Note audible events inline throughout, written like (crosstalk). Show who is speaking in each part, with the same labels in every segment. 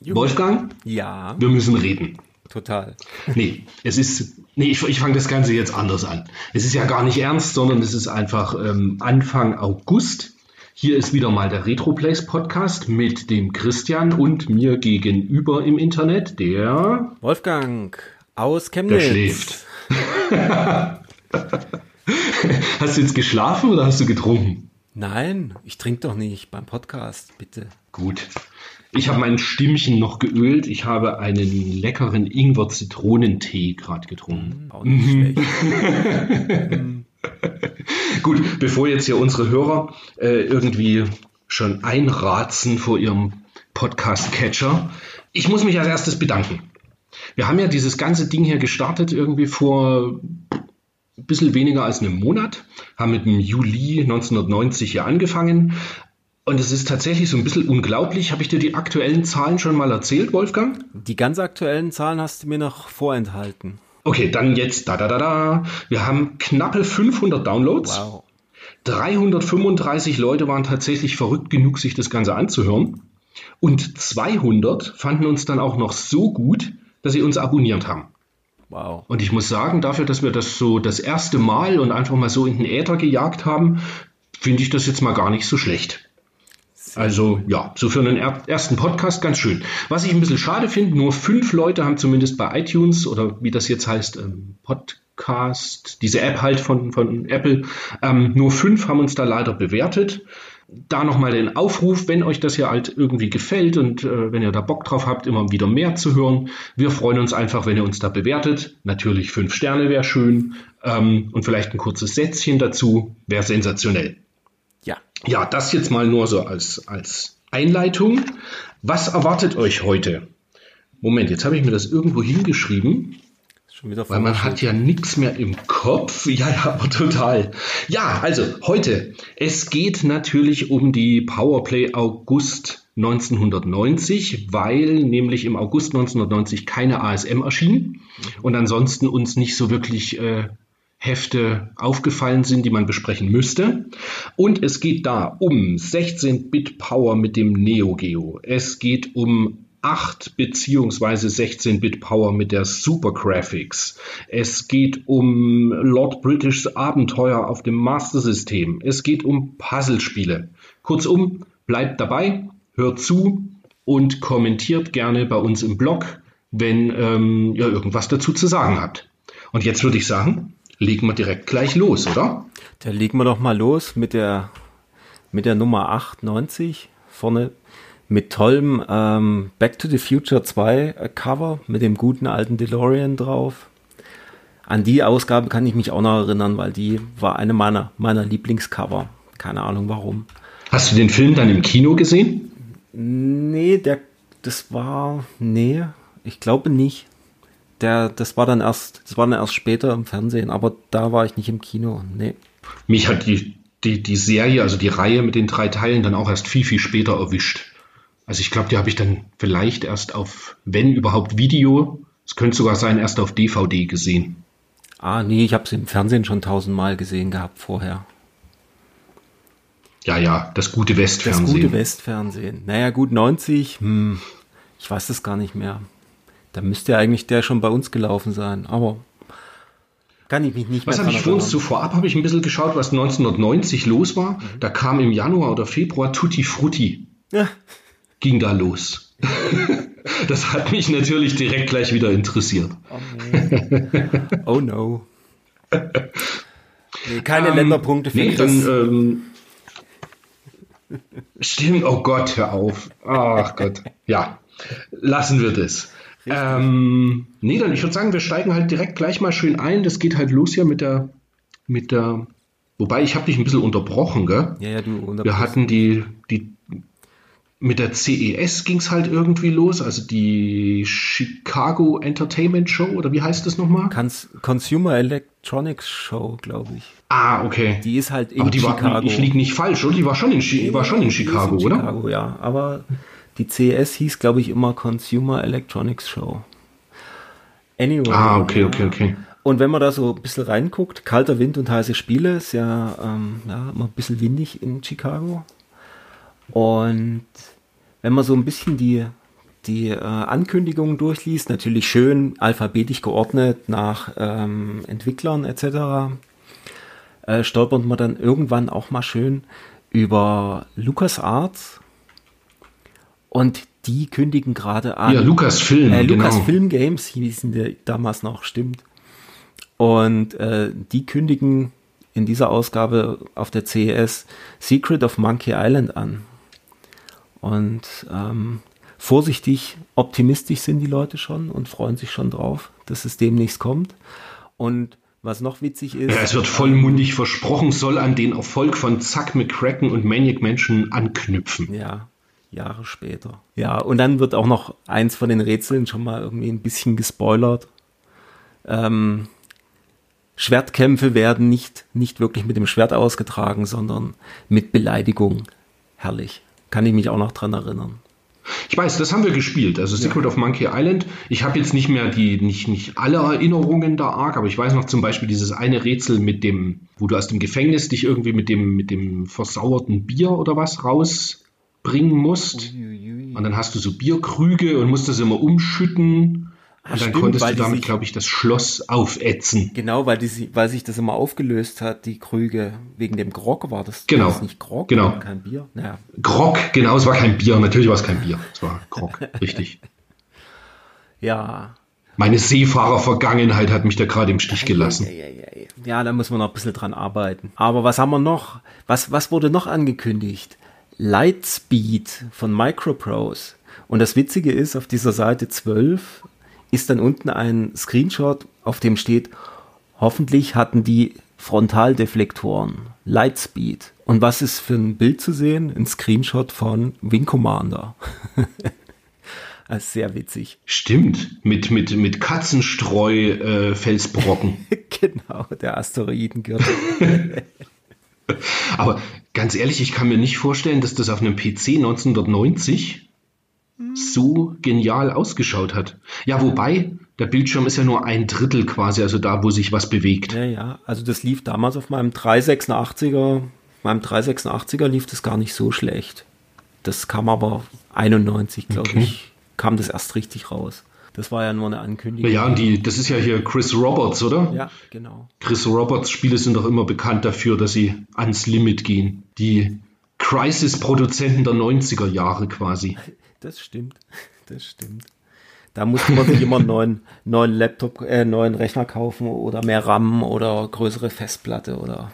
Speaker 1: Wolfgang?
Speaker 2: Ja.
Speaker 1: Wir müssen reden.
Speaker 2: Total.
Speaker 1: Nee, es ist, nee, ich, ich fange das Ganze jetzt anders an. Es ist ja gar nicht ernst, sondern es ist einfach ähm, Anfang August. Hier ist wieder mal der Retroplays Podcast mit dem Christian und mir gegenüber im Internet, der
Speaker 2: Wolfgang aus Chemnitz.
Speaker 1: Der schläft. (laughs) hast du jetzt geschlafen oder hast du getrunken?
Speaker 2: Nein, ich trinke doch nicht beim Podcast, bitte.
Speaker 1: Gut. Ich habe mein Stimmchen noch geölt. Ich habe einen leckeren Ingwer-Zitronentee gerade getrunken.
Speaker 2: Schlecht. (laughs)
Speaker 1: Gut, bevor jetzt hier unsere Hörer äh, irgendwie schon einratzen vor ihrem Podcast-Catcher, ich muss mich als erstes bedanken. Wir haben ja dieses ganze Ding hier gestartet irgendwie vor ein bisschen weniger als einem Monat, haben mit dem Juli 1990 hier angefangen. Und es ist tatsächlich so ein bisschen unglaublich. Habe ich dir die aktuellen Zahlen schon mal erzählt, Wolfgang?
Speaker 2: Die ganz aktuellen Zahlen hast du mir noch vorenthalten.
Speaker 1: Okay, dann jetzt da da da da. Wir haben knappe 500 Downloads.
Speaker 2: Wow.
Speaker 1: 335 Leute waren tatsächlich verrückt genug, sich das Ganze anzuhören. Und 200 fanden uns dann auch noch so gut, dass sie uns abonniert haben.
Speaker 2: Wow.
Speaker 1: Und ich muss sagen, dafür, dass wir das so das erste Mal und einfach mal so in den Äther gejagt haben, finde ich das jetzt mal gar nicht so schlecht. Also ja, so für einen er ersten Podcast ganz schön. Was ich ein bisschen schade finde, nur fünf Leute haben zumindest bei iTunes oder wie das jetzt heißt, ähm, Podcast, diese App halt von, von Apple, ähm, nur fünf haben uns da leider bewertet. Da nochmal den Aufruf, wenn euch das hier halt irgendwie gefällt und äh, wenn ihr da Bock drauf habt, immer wieder mehr zu hören. Wir freuen uns einfach, wenn ihr uns da bewertet. Natürlich fünf Sterne wäre schön ähm, und vielleicht ein kurzes Sätzchen dazu wäre sensationell.
Speaker 2: Ja.
Speaker 1: Ja, das jetzt mal nur so als, als Einleitung. Was erwartet euch heute? Moment, jetzt habe ich mir das irgendwo hingeschrieben.
Speaker 2: Schon wieder
Speaker 1: Weil man hat ja nichts mehr im Kopf. (laughs) Ja, ja, aber total. Ja, also heute. Es geht natürlich um die Powerplay August 1990, weil nämlich im August 1990 keine ASM erschien und ansonsten uns nicht so wirklich äh, Hefte aufgefallen sind, die man besprechen müsste. Und es geht da um 16-Bit Power mit dem Neo Geo. Es geht um 8 bzw. 16-Bit Power mit der Super Graphics. Es geht um Lord British Abenteuer auf dem Master System. Es geht um Puzzlespiele. Kurzum, bleibt dabei, hört zu und kommentiert gerne bei uns im Blog, wenn ähm, ihr irgendwas dazu zu sagen habt. Und jetzt würde ich sagen, legen wir direkt gleich los, oder?
Speaker 2: Da legen wir doch mal los mit der, mit der Nummer 98 vorne mit tollem ähm, Back to the Future 2 äh, Cover mit dem guten alten DeLorean drauf. An die Ausgabe kann ich mich auch noch erinnern, weil die war eine meiner, meiner Lieblingscover. Keine Ahnung warum.
Speaker 1: Hast du den Film dann im Kino gesehen?
Speaker 2: Nee, der, das war, nee, ich glaube nicht. Der, das war dann erst, das war dann erst später im Fernsehen, aber da war ich nicht im Kino. Nee.
Speaker 1: Mich hat die, die, die Serie, also die Reihe mit den drei Teilen dann auch erst viel, viel später erwischt. Also ich glaube, die habe ich dann vielleicht erst auf, wenn überhaupt Video, es könnte sogar sein, erst auf DVD gesehen.
Speaker 2: Ah, nee, ich habe sie im Fernsehen schon tausendmal gesehen gehabt vorher.
Speaker 1: Ja, ja, das gute Westfernsehen.
Speaker 2: Das gute Westfernsehen. Naja, gut 90, hm, ich weiß es gar nicht mehr. Da müsste eigentlich der schon bei uns gelaufen sein, aber kann ich mich nicht
Speaker 1: was
Speaker 2: mehr
Speaker 1: Was habe ich vor uns so vorab, habe ich ein bisschen geschaut, was 1990 los war. Mhm. Da kam im Januar oder Februar Tutti Frutti. Ja. Ging da los. (laughs) das hat mich natürlich direkt gleich wieder interessiert.
Speaker 2: Oh, oh no. (laughs) Nee, keine ähm, Länderpunkte
Speaker 1: für nee, dann, ähm, Stimmt, oh Gott, hör auf. Ach Gott. Ja, lassen wir das. Ähm, nee, dann ich würde sagen, wir steigen halt direkt gleich mal schön ein. Das geht halt los hier mit der, mit der, wobei ich habe dich ein bisschen unterbrochen, gell?
Speaker 2: Ja, ja, du
Speaker 1: Wir hatten die, die, mit der CES ging es halt irgendwie los, also die Chicago Entertainment Show oder wie heißt das nochmal?
Speaker 2: Cons Consumer Electronics Show, glaube ich.
Speaker 1: Ah, okay.
Speaker 2: Die ist halt in
Speaker 1: aber die
Speaker 2: Chicago.
Speaker 1: War, ich liege nicht falsch, oder? Die war schon in, Chi war schon in Chicago, in oder?
Speaker 2: Chicago, ja. Aber die CES hieß, glaube ich, immer Consumer Electronics Show.
Speaker 1: Anyway. Ah, okay, okay, okay.
Speaker 2: Und wenn man da so ein bisschen reinguckt, kalter Wind und heiße Spiele, ist ja, ähm, ja immer ein bisschen windig in Chicago. Und wenn man so ein bisschen die, die äh, Ankündigungen durchliest, natürlich schön alphabetisch geordnet nach ähm, Entwicklern etc., äh, stolpert man dann irgendwann auch mal schön über LucasArts und die kündigen gerade an.
Speaker 1: Ja, Lucasfilm.
Speaker 2: Äh, Lucasfilm genau. Games hießen die damals noch, stimmt. Und äh, die kündigen in dieser Ausgabe auf der CES Secret of Monkey Island an. Und ähm, vorsichtig optimistisch sind die Leute schon und freuen sich schon drauf, dass es demnächst kommt. Und was noch witzig ist.
Speaker 1: Ja, es wird vollmundig versprochen, soll an den Erfolg von Zack McCracken und Maniac Mansion anknüpfen.
Speaker 2: Ja, Jahre später. Ja, und dann wird auch noch eins von den Rätseln schon mal irgendwie ein bisschen gespoilert. Ähm, Schwertkämpfe werden nicht, nicht wirklich mit dem Schwert ausgetragen, sondern mit Beleidigung. Herrlich. Kann ich mich auch noch dran erinnern.
Speaker 1: Ich weiß, das haben wir gespielt. Also Secret ja. of Monkey Island. Ich habe jetzt nicht mehr die, nicht, nicht alle Erinnerungen da arg, aber ich weiß noch zum Beispiel dieses eine Rätsel mit dem, wo du aus dem Gefängnis dich irgendwie mit dem, mit dem versauerten Bier oder was rausbringen musst. Und dann hast du so Bierkrüge und musst das immer umschütten. Und dann stimmt, konntest du damit, glaube ich, das Schloss aufätzen.
Speaker 2: Genau, weil, die, weil sich das immer aufgelöst hat, die Krüge. Wegen dem Grog war das,
Speaker 1: genau.
Speaker 2: Das
Speaker 1: nicht
Speaker 2: Grog,
Speaker 1: genau.
Speaker 2: kein Bier.
Speaker 1: Naja. Grog, genau, es war kein Bier. Natürlich war es kein Bier. Es war Grog, (laughs) richtig.
Speaker 2: Ja.
Speaker 1: Meine Seefahrer-Vergangenheit hat mich da gerade im Stich gelassen.
Speaker 2: Ja, ja, ja, ja, da muss man noch ein bisschen dran arbeiten. Aber was haben wir noch? Was, was wurde noch angekündigt? Lightspeed von Microprose. Und das Witzige ist, auf dieser Seite 12 ist dann unten ein Screenshot, auf dem steht, hoffentlich hatten die Frontaldeflektoren, Lightspeed. Und was ist für ein Bild zu sehen? Ein Screenshot von Wing Commander. (laughs) Das ist sehr witzig.
Speaker 1: Stimmt, mit, mit, mit Katzenstreu-Felsbrocken.
Speaker 2: Äh, (laughs) genau, der Asteroidengürtel. (laughs) (laughs)
Speaker 1: Aber ganz ehrlich, ich kann mir nicht vorstellen, dass das auf einem PC 1990 so genial ausgeschaut hat. Ja, wobei, der Bildschirm ist ja nur ein Drittel quasi, also da, wo sich was bewegt.
Speaker 2: Ja, ja, also das lief damals auf meinem 386er, meinem 386er lief das gar nicht so schlecht. Das kam aber 91, glaube okay. ich, kam das erst richtig raus. Das war ja nur eine Ankündigung.
Speaker 1: Ja, und die, das ist ja hier Chris Roberts, oder?
Speaker 2: Ja, genau.
Speaker 1: Chris Roberts Spiele sind doch immer bekannt dafür, dass sie ans Limit gehen. Die Crisis-Produzenten der 90er Jahre quasi. (laughs)
Speaker 2: Das stimmt. Das stimmt. Da musste man sich immer einen neuen, neuen Laptop, äh, neuen Rechner kaufen oder mehr RAM oder größere Festplatte oder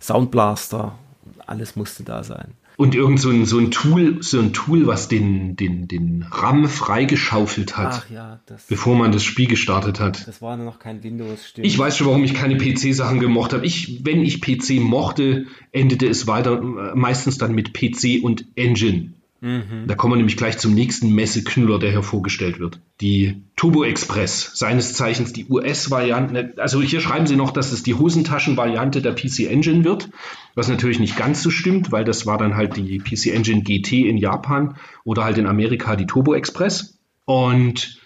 Speaker 2: Soundblaster. Alles musste da sein.
Speaker 1: Und irgend so ein, so ein Tool, so ein Tool, was den, den, den RAM freigeschaufelt hat,
Speaker 2: ja,
Speaker 1: bevor man das Spiel gestartet hat.
Speaker 2: Das war noch kein Windows. Stimmt.
Speaker 1: Ich weiß schon, warum ich keine PC-Sachen gemocht habe. Ich, wenn ich PC mochte, endete es weiter äh, meistens dann mit PC und Engine. Mhm. Da kommen wir nämlich gleich zum nächsten Messeknüller, der hier vorgestellt wird. Die Turbo Express, seines Zeichens die US-Variante. Also hier schreiben sie noch, dass es die Hosentaschen-Variante der PC Engine wird, was natürlich nicht ganz so stimmt, weil das war dann halt die PC Engine GT in Japan oder halt in Amerika die Turbo Express. Und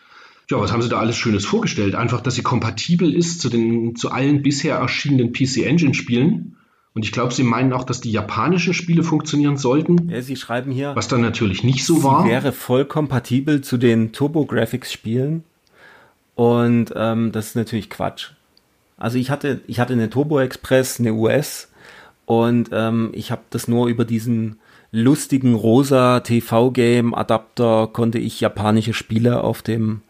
Speaker 1: ja, was haben sie da alles Schönes vorgestellt? Einfach, dass sie kompatibel ist zu, den, zu allen bisher erschienenen PC Engine Spielen und ich glaube, Sie meinen auch, dass die japanischen Spiele funktionieren sollten.
Speaker 2: Ja, Sie schreiben hier.
Speaker 1: Was dann natürlich nicht so sie war.
Speaker 2: wäre voll kompatibel zu den Turbo-Graphics-Spielen. Und ähm, das ist natürlich Quatsch. Also ich hatte, ich hatte eine Turbo Express, eine US und ähm, ich habe das nur über diesen lustigen rosa TV-Game Adapter konnte ich japanische Spiele auf dem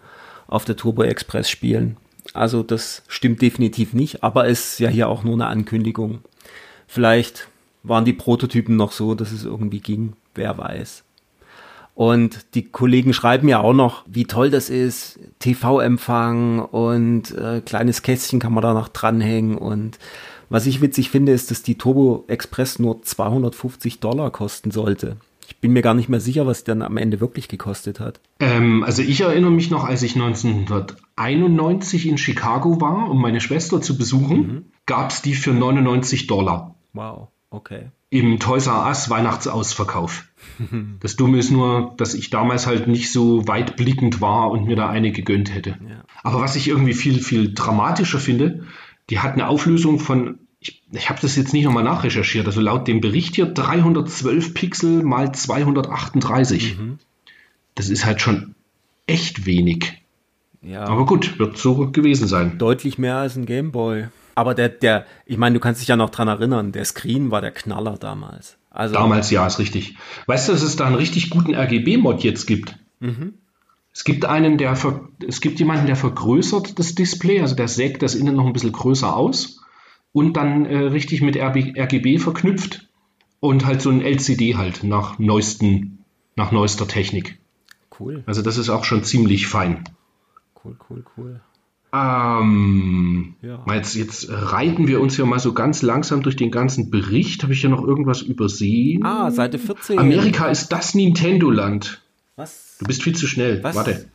Speaker 2: auf der Turbo Express spielen. Also das stimmt definitiv nicht, aber ist ja hier auch nur eine Ankündigung. Vielleicht waren die Prototypen noch so, dass es irgendwie ging, wer weiß. Und die Kollegen schreiben ja auch noch, wie toll das ist, TV-Empfang und äh, kleines Kästchen kann man da noch dranhängen. Und was ich witzig finde, ist, dass die Turbo Express nur 250 Dollar kosten sollte. Ich bin mir gar nicht mehr sicher, was die dann am Ende wirklich gekostet hat.
Speaker 1: Ähm, also ich erinnere mich noch, als ich 1991 in Chicago war, um meine Schwester zu besuchen, mhm. gab es die für 99 Dollar.
Speaker 2: Wow, okay.
Speaker 1: Im Toys R Us Weihnachtsausverkauf. (laughs) das Dumme ist nur, dass ich damals halt nicht so weitblickend war und mir da eine gegönnt hätte. Ja. Aber was ich irgendwie viel, viel dramatischer finde, die hat eine Auflösung von, ich, ich habe das jetzt nicht nochmal nachrecherchiert, also laut dem Bericht hier 312 Pixel mal 238. Mhm. Das ist halt schon echt wenig.
Speaker 2: Ja,
Speaker 1: Aber gut, wird so gewesen sein.
Speaker 2: deutlich mehr als ein Gameboy. Aber der, der, ich meine, du kannst dich ja noch dran erinnern, der Screen war der Knaller damals. Also,
Speaker 1: Damals ja, ist richtig. Weißt du, dass es da einen richtig guten RGB-Mod jetzt gibt? Es gibt einen, der ver es gibt jemanden, der vergrößert das Display, also der sägt das innen noch ein bisschen größer aus und dann äh, richtig mit RB RGB verknüpft und halt so ein LCD halt nach neuesten, nach neuester Technik.
Speaker 2: cool,
Speaker 1: Also das ist auch schon ziemlich fein.
Speaker 2: cool, cool, cool.
Speaker 1: Ähm,
Speaker 2: Ja.
Speaker 1: Jetzt, jetzt reiten wir uns ja mal so ganz langsam durch den ganzen Bericht. Habe ich ja noch irgendwas übersehen?
Speaker 2: Ah, Seite 14.
Speaker 1: Amerika ist das Nintendo-Land.
Speaker 2: Was?
Speaker 1: Du bist viel zu schnell.
Speaker 2: Was?
Speaker 1: Warte.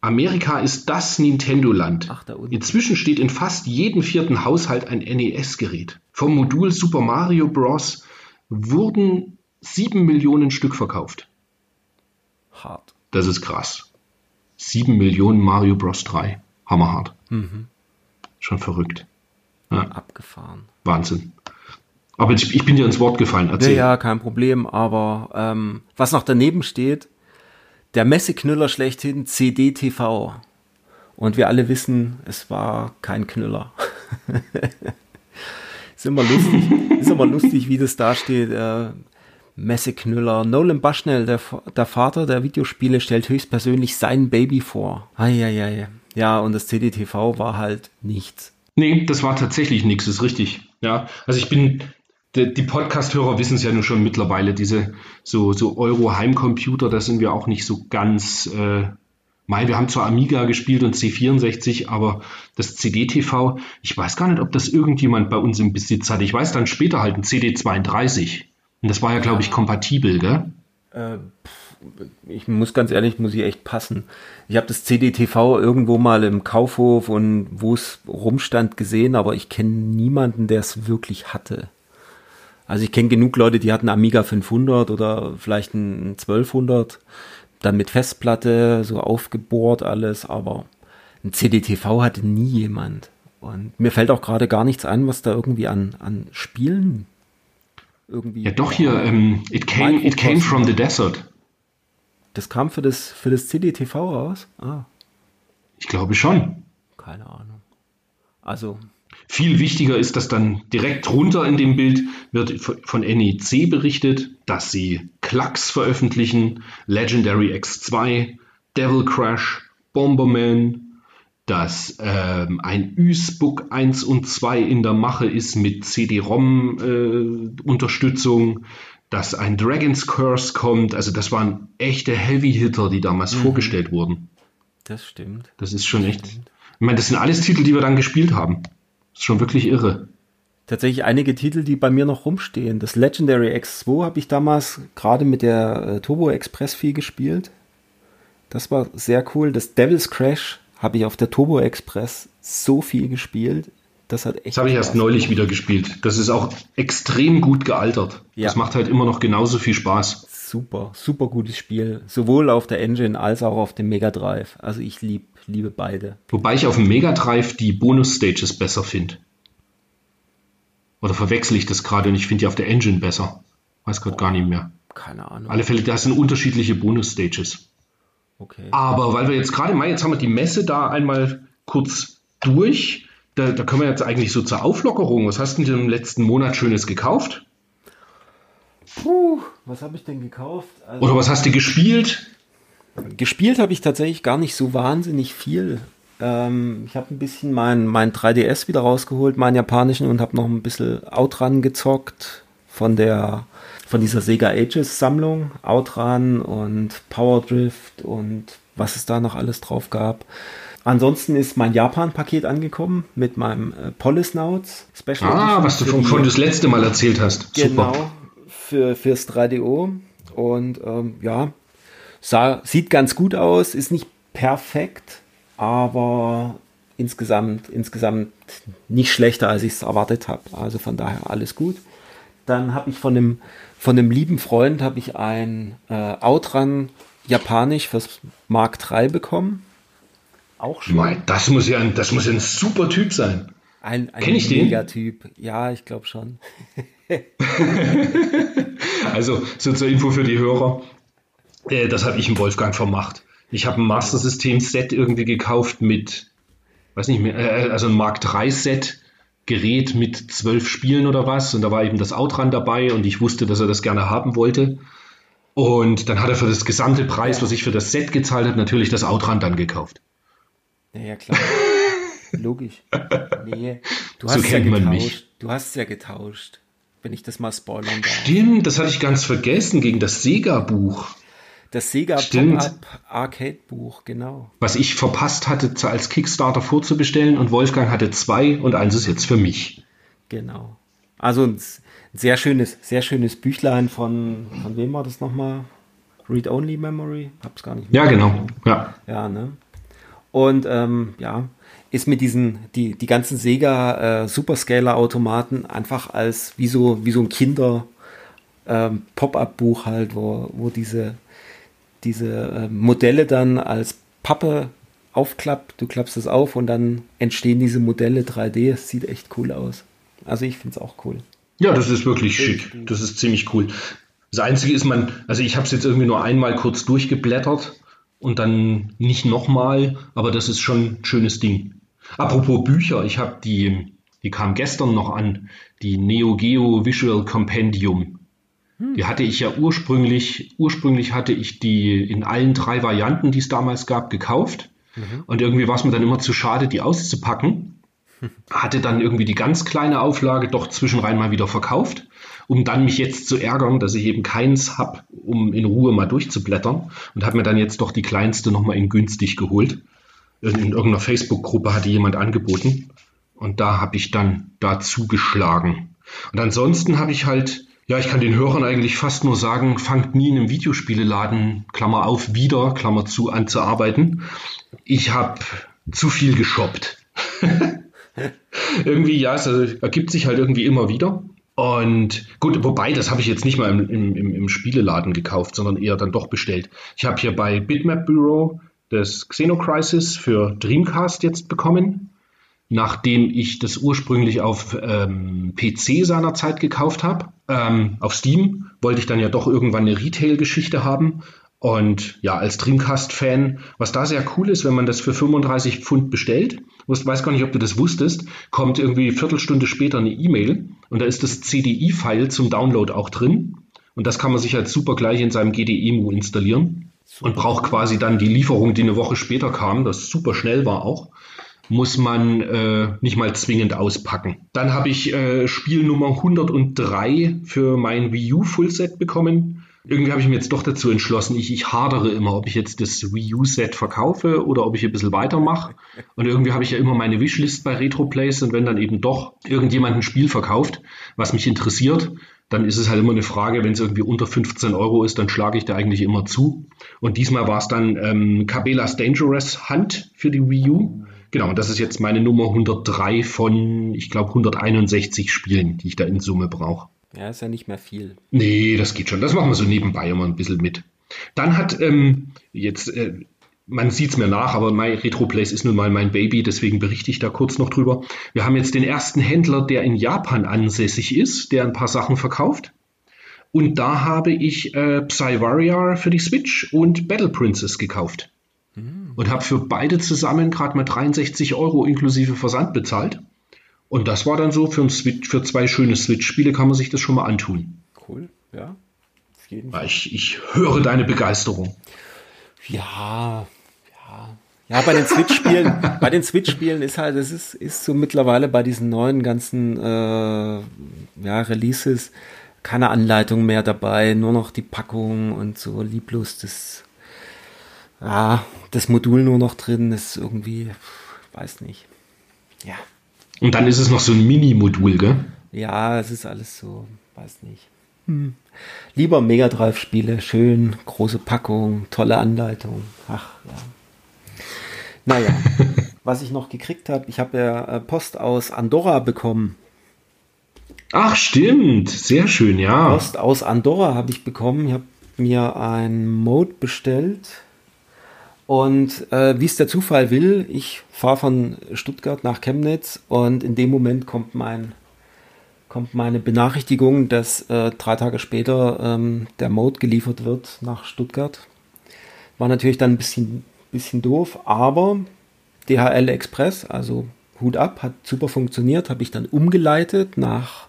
Speaker 1: Amerika ist das Nintendo-Land. Inzwischen steht in fast jedem vierten Haushalt ein NES-Gerät. Vom Modul Super Mario Bros. wurden sieben Millionen Stück verkauft.
Speaker 2: Hart.
Speaker 1: Das ist krass. Sieben Millionen Mario Bros. 3. Hammerhart.
Speaker 2: Mhm.
Speaker 1: Schon verrückt.
Speaker 2: Abgefahren.
Speaker 1: Wahnsinn. Aber ich, ich bin dir ins Wort gefallen.
Speaker 2: Ja,
Speaker 1: Erzähl.
Speaker 2: ja, kein Problem. Aber ähm, was noch daneben steht, der Messeknüller schlechthin CD-TV. Und wir alle wissen, es war kein Knüller. (laughs) ist immer lustig, ist immer lustig, wie das da steht. Äh, Messeknüller. Nolan Bushnell, der, der Vater der Videospiele, stellt höchstpersönlich sein Baby vor. Eieiei. Ja, und das CD-TV war halt nichts.
Speaker 1: Nee, das war tatsächlich nichts, ist richtig. Ja, also ich bin, die, die Podcast-Hörer wissen es ja nun schon mittlerweile, diese so, so Euro-Heimcomputer, da sind wir auch nicht so ganz, äh, Mai, wir haben zwar Amiga gespielt und C64, aber das CD-TV, ich weiß gar nicht, ob das irgendjemand bei uns im Besitz hat. Ich weiß dann später halt ein CD32. Und das war ja, glaube ich, kompatibel, gell?
Speaker 2: Äh, ich muss ganz ehrlich, muss ich echt passen. Ich habe das CDTV irgendwo mal im Kaufhof und wo es rumstand gesehen, aber ich kenne niemanden, der es wirklich hatte. Also ich kenne genug Leute, die hatten Amiga 500 oder vielleicht ein 1200, dann mit Festplatte so aufgebohrt alles, aber ein CDTV hatte nie jemand. Und mir fällt auch gerade gar nichts ein, was da irgendwie an, an Spielen irgendwie.
Speaker 1: Ja, doch hier, ähm, it, came, it came from the desert.
Speaker 2: Das kam für das, für das CDTV raus? Ah,
Speaker 1: Ich glaube schon.
Speaker 2: keine Ahnung. Also,
Speaker 1: Viel wichtiger ist, dass dann direkt drunter in dem Bild wird von NEC berichtet, dass sie Klacks veröffentlichen, Legendary X2, Devil Crash, Bomberman, dass ähm, ein Ü-Book 1 und 2 in der Mache ist mit CD-ROM-Unterstützung, dass ein Dragon's Curse kommt. Also das waren echte Heavy-Hitter, die damals vorgestellt wurden.
Speaker 2: das stimmt.
Speaker 1: Das ist schon echt. Ich meine, das sind alles Titel, die wir dann gespielt haben. Das ist schon wirklich irre.
Speaker 2: Tatsächlich einige Titel, die bei mir noch rumstehen. Das Legendary X2 habe ich damals gerade mit der äh, Turbo Express viel gespielt. Das war sehr cool. Das Devil's Crash habe ich auf der Turbo Express so viel gespielt. Das hat echt.
Speaker 1: Das habe ich erst neulich wieder gespielt. Das ist auch extrem gut gealtert.
Speaker 2: Ja.
Speaker 1: Das macht halt immer noch genauso viel Spaß.
Speaker 2: Super, super gutes Spiel. Sowohl auf der Engine als auch auf dem Mega Drive. Also ich lieb, liebe beide.
Speaker 1: Wobei ich auf dem Mega Drive die Bonus-Stages besser finde. Oder verwechsel ich das gerade und ich finde die auf der Engine besser. Weiß gerade gar nicht mehr.
Speaker 2: Keine Ahnung.
Speaker 1: Alle Fälle, da sind unterschiedliche Bonus-Stages.
Speaker 2: Okay.
Speaker 1: Aber weil wir jetzt gerade mal, jetzt haben wir die Messe da einmal kurz durch. Da, da können wir jetzt eigentlich so zur Auflockerung. Was hast du denn im letzten Monat Schönes gekauft?
Speaker 2: Puh, was habe ich denn gekauft? Also,
Speaker 1: Oder was hast du gespielt?
Speaker 2: gespielt habe ich tatsächlich gar nicht so wahnsinnig viel. Ähm, ich habe ein bisschen mein, mein 3DS wieder rausgeholt, meinen japanischen, und habe noch ein bisschen Outrun gezockt von der von dieser Sega Ages Sammlung. Outrun und Power Drift und was es da noch alles drauf gab. Ansonsten ist mein Japan-Paket angekommen mit meinem äh, Polisnauts Special
Speaker 1: Ah, was du von, von das letzte Mal erzählt hast.
Speaker 2: Genau,
Speaker 1: Super.
Speaker 2: für, fürs 3DO. Und ähm, ja, sah, sieht ganz gut aus, ist nicht perfekt, aber insgesamt, insgesamt nicht schlechter, als ich es erwartet habe. Also von daher alles gut. Dann habe ich von einem, von einem lieben Freund habe ich ein äh, Outrun Japanisch fürs Mark III bekommen. Auch schon.
Speaker 1: Mei, Das muss ja ein, das muss ein super Typ sein.
Speaker 2: Ein, ein
Speaker 1: Kenn ich den?
Speaker 2: Megatyp. Ja, ich glaube schon. (laughs)
Speaker 1: Also, so zur Info für die Hörer. Äh, das habe ich im Wolfgang vermacht. Ich habe ein Master System Set irgendwie gekauft mit, weiß nicht mehr, äh, also ein Mark III Set Gerät mit zwölf Spielen oder was und da war eben das Outrun dabei und ich wusste, dass er das gerne haben wollte. Und dann hat er für das gesamte Preis, was ich für das Set gezahlt habe, natürlich das Outrun dann gekauft.
Speaker 2: Ja, ja klar. (laughs) Logisch. Nee, du hast so ja getauscht. Du hast es ja getauscht, wenn ich das mal spoilern darf.
Speaker 1: Stimmt, das hatte ich ganz vergessen gegen das Sega-Buch.
Speaker 2: Das Sega Pop-Up Arcade Buch, genau.
Speaker 1: Was ich verpasst hatte, als Kickstarter vorzubestellen und Wolfgang hatte zwei und eins ist jetzt für mich.
Speaker 2: Genau. Also ein sehr schönes, sehr schönes Büchlein von, von wem war das nochmal? Read Only Memory? Hab's gar nicht
Speaker 1: mehr. Ja, genau. Ja.
Speaker 2: Ja, ne? Und ähm, ja, ist mit diesen, die, die ganzen Sega äh, Superscaler-Automaten einfach als wie so, wie so ein Kinder ähm, Pop-up-Buch halt, wo, wo diese diese äh, Modelle dann als Pappe aufklappt, du klappst es auf und dann entstehen diese Modelle 3D. Es sieht echt cool aus. Also ich finde es auch cool.
Speaker 1: Ja, das ist wirklich schick. Das ist ziemlich cool. Das Einzige ist, man, also ich habe es jetzt irgendwie nur einmal kurz durchgeblättert und dann nicht nochmal, aber das ist schon ein schönes Ding. Apropos Bücher, ich habe die, die kam gestern noch an, die Neo Geo Visual Compendium. Die hatte ich ja ursprünglich, ursprünglich hatte ich die in allen drei Varianten, die es damals gab, gekauft. Mhm. Und irgendwie war es mir dann immer zu schade, die auszupacken. (laughs) Hatte dann irgendwie die ganz kleine Auflage doch zwischenrein mal wieder verkauft, um dann mich jetzt zu ärgern, dass ich eben keins habe, um in Ruhe mal durchzublättern. Und habe mir dann jetzt doch die kleinste nochmal in günstig geholt. In, in irgendeiner Facebook-Gruppe hatte jemand angeboten. Und da habe ich dann dazu geschlagen. Und ansonsten habe ich halt ja, ich kann den Hörern eigentlich fast nur sagen, fangt nie in einem Videospieleladen, Klammer auf, wieder, Klammer zu, an zu arbeiten. Ich habe zu viel geshoppt. (laughs) irgendwie, ja, es ergibt sich halt irgendwie immer wieder. Und gut, wobei, das habe ich jetzt nicht mal im, im, im Spieleladen gekauft, sondern eher dann doch bestellt. Ich habe hier bei Bitmap Bureau das Xenocrisis für Dreamcast jetzt bekommen nachdem ich das ursprünglich auf ähm, PC seinerzeit gekauft habe. Ähm, auf Steam wollte ich dann ja doch irgendwann eine Retail-Geschichte haben. Und ja, als Dreamcast-Fan, was da sehr cool ist, wenn man das für 35 Pfund bestellt, ich weiß gar nicht, ob du das wusstest, kommt irgendwie eine Viertelstunde später eine E-Mail und da ist das CDI-File zum Download auch drin. Und das kann man sich halt super gleich in seinem GDEMU installieren super. und braucht quasi dann die Lieferung, die eine Woche später kam, das super schnell war auch muss man äh, nicht mal zwingend auspacken. Dann habe ich äh, Spiel Nummer 103 für mein Wii U Fullset bekommen. Irgendwie habe ich mir jetzt doch dazu entschlossen, ich, ich hadere immer, ob ich jetzt das Wii U-Set verkaufe oder ob ich ein bisschen weitermache. Und irgendwie habe ich ja immer meine Wishlist bei Retroplays und wenn dann eben doch irgendjemand ein Spiel verkauft, was mich interessiert, dann ist es halt immer eine Frage, wenn es irgendwie unter 15 Euro ist, dann schlage ich da eigentlich immer zu. Und diesmal war es dann ähm, Cabela's Dangerous Hunt für die Wii U. Genau, das ist jetzt meine Nummer 103 von, ich glaube, 161 Spielen, die ich da in Summe brauche.
Speaker 2: Ja, ist ja nicht mehr viel.
Speaker 1: Nee, das geht schon. Das machen wir so nebenbei immer ein bisschen mit. Dann hat ähm, jetzt, äh, man sieht es mir nach, aber My Retroplays ist nun mal mein Baby, deswegen berichte ich da kurz noch drüber. Wir haben jetzt den ersten Händler, der in Japan ansässig ist, der ein paar Sachen verkauft. Und da habe ich äh, Psy für die Switch und Battle Princess gekauft und habe für beide zusammen gerade mal 63 Euro inklusive Versand bezahlt. Und das war dann so, für, ein Switch, für zwei schöne Switch-Spiele kann man sich das schon mal antun.
Speaker 2: Cool, ja.
Speaker 1: Auf jeden Fall. Ich, ich höre deine Begeisterung.
Speaker 2: Ja, ja. Ja, bei den Switch-Spielen, (laughs) bei den Switch-Spielen ist halt, es ist, ist so mittlerweile bei diesen neuen ganzen äh, ja, Releases keine Anleitung mehr dabei, nur noch die Packung und so lieblos das ja, das Modul nur noch drin ist irgendwie, weiß nicht. Ja.
Speaker 1: Und dann ist es noch so ein Mini-Modul, gell?
Speaker 2: Ja, es ist alles so, weiß nicht. Hm. Lieber Mega Drive Spiele, schön, große Packung, tolle Anleitung. Ach ja. Naja, (laughs) was ich noch gekriegt habe, ich habe ja äh, Post aus Andorra bekommen.
Speaker 1: Ach, stimmt. Sehr schön, ja.
Speaker 2: Post aus Andorra habe ich bekommen. Ich habe mir ein Mode bestellt und äh, wie es der Zufall will, ich fahre von Stuttgart nach Chemnitz und in dem Moment kommt mein kommt meine Benachrichtigung, dass äh, drei Tage später ähm, der Mode geliefert wird nach Stuttgart. War natürlich dann ein bisschen, bisschen doof, aber DHL Express, also Hut ab, hat super funktioniert, habe ich dann umgeleitet nach,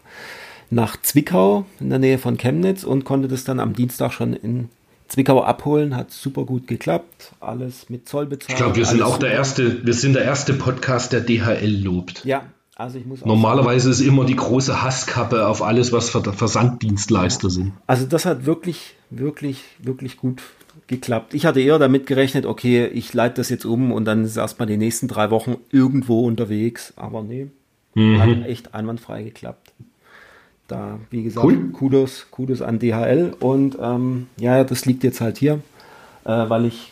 Speaker 2: nach Zwickau in der Nähe von Chemnitz und konnte das dann am Dienstag schon in Zwickau abholen, hat super gut geklappt, alles mit Zoll bezahlt.
Speaker 1: Ich glaube, wir sind auch der erste, wir sind der erste Podcast, der DHL lobt.
Speaker 2: Ja, also ich muss
Speaker 1: Normalerweise ist immer die große Hasskappe auf alles, was Versanddienstleister sind.
Speaker 2: Also das hat wirklich, wirklich, wirklich gut geklappt. Ich hatte eher damit gerechnet, okay, ich leite das jetzt um und dann ist erstmal die nächsten drei Wochen irgendwo unterwegs. Aber nee, mhm. hat echt einwandfrei geklappt. Da, wie gesagt, cool. Kudos, Kudos an DHL. Und ähm, ja, das liegt jetzt halt hier, äh, weil ich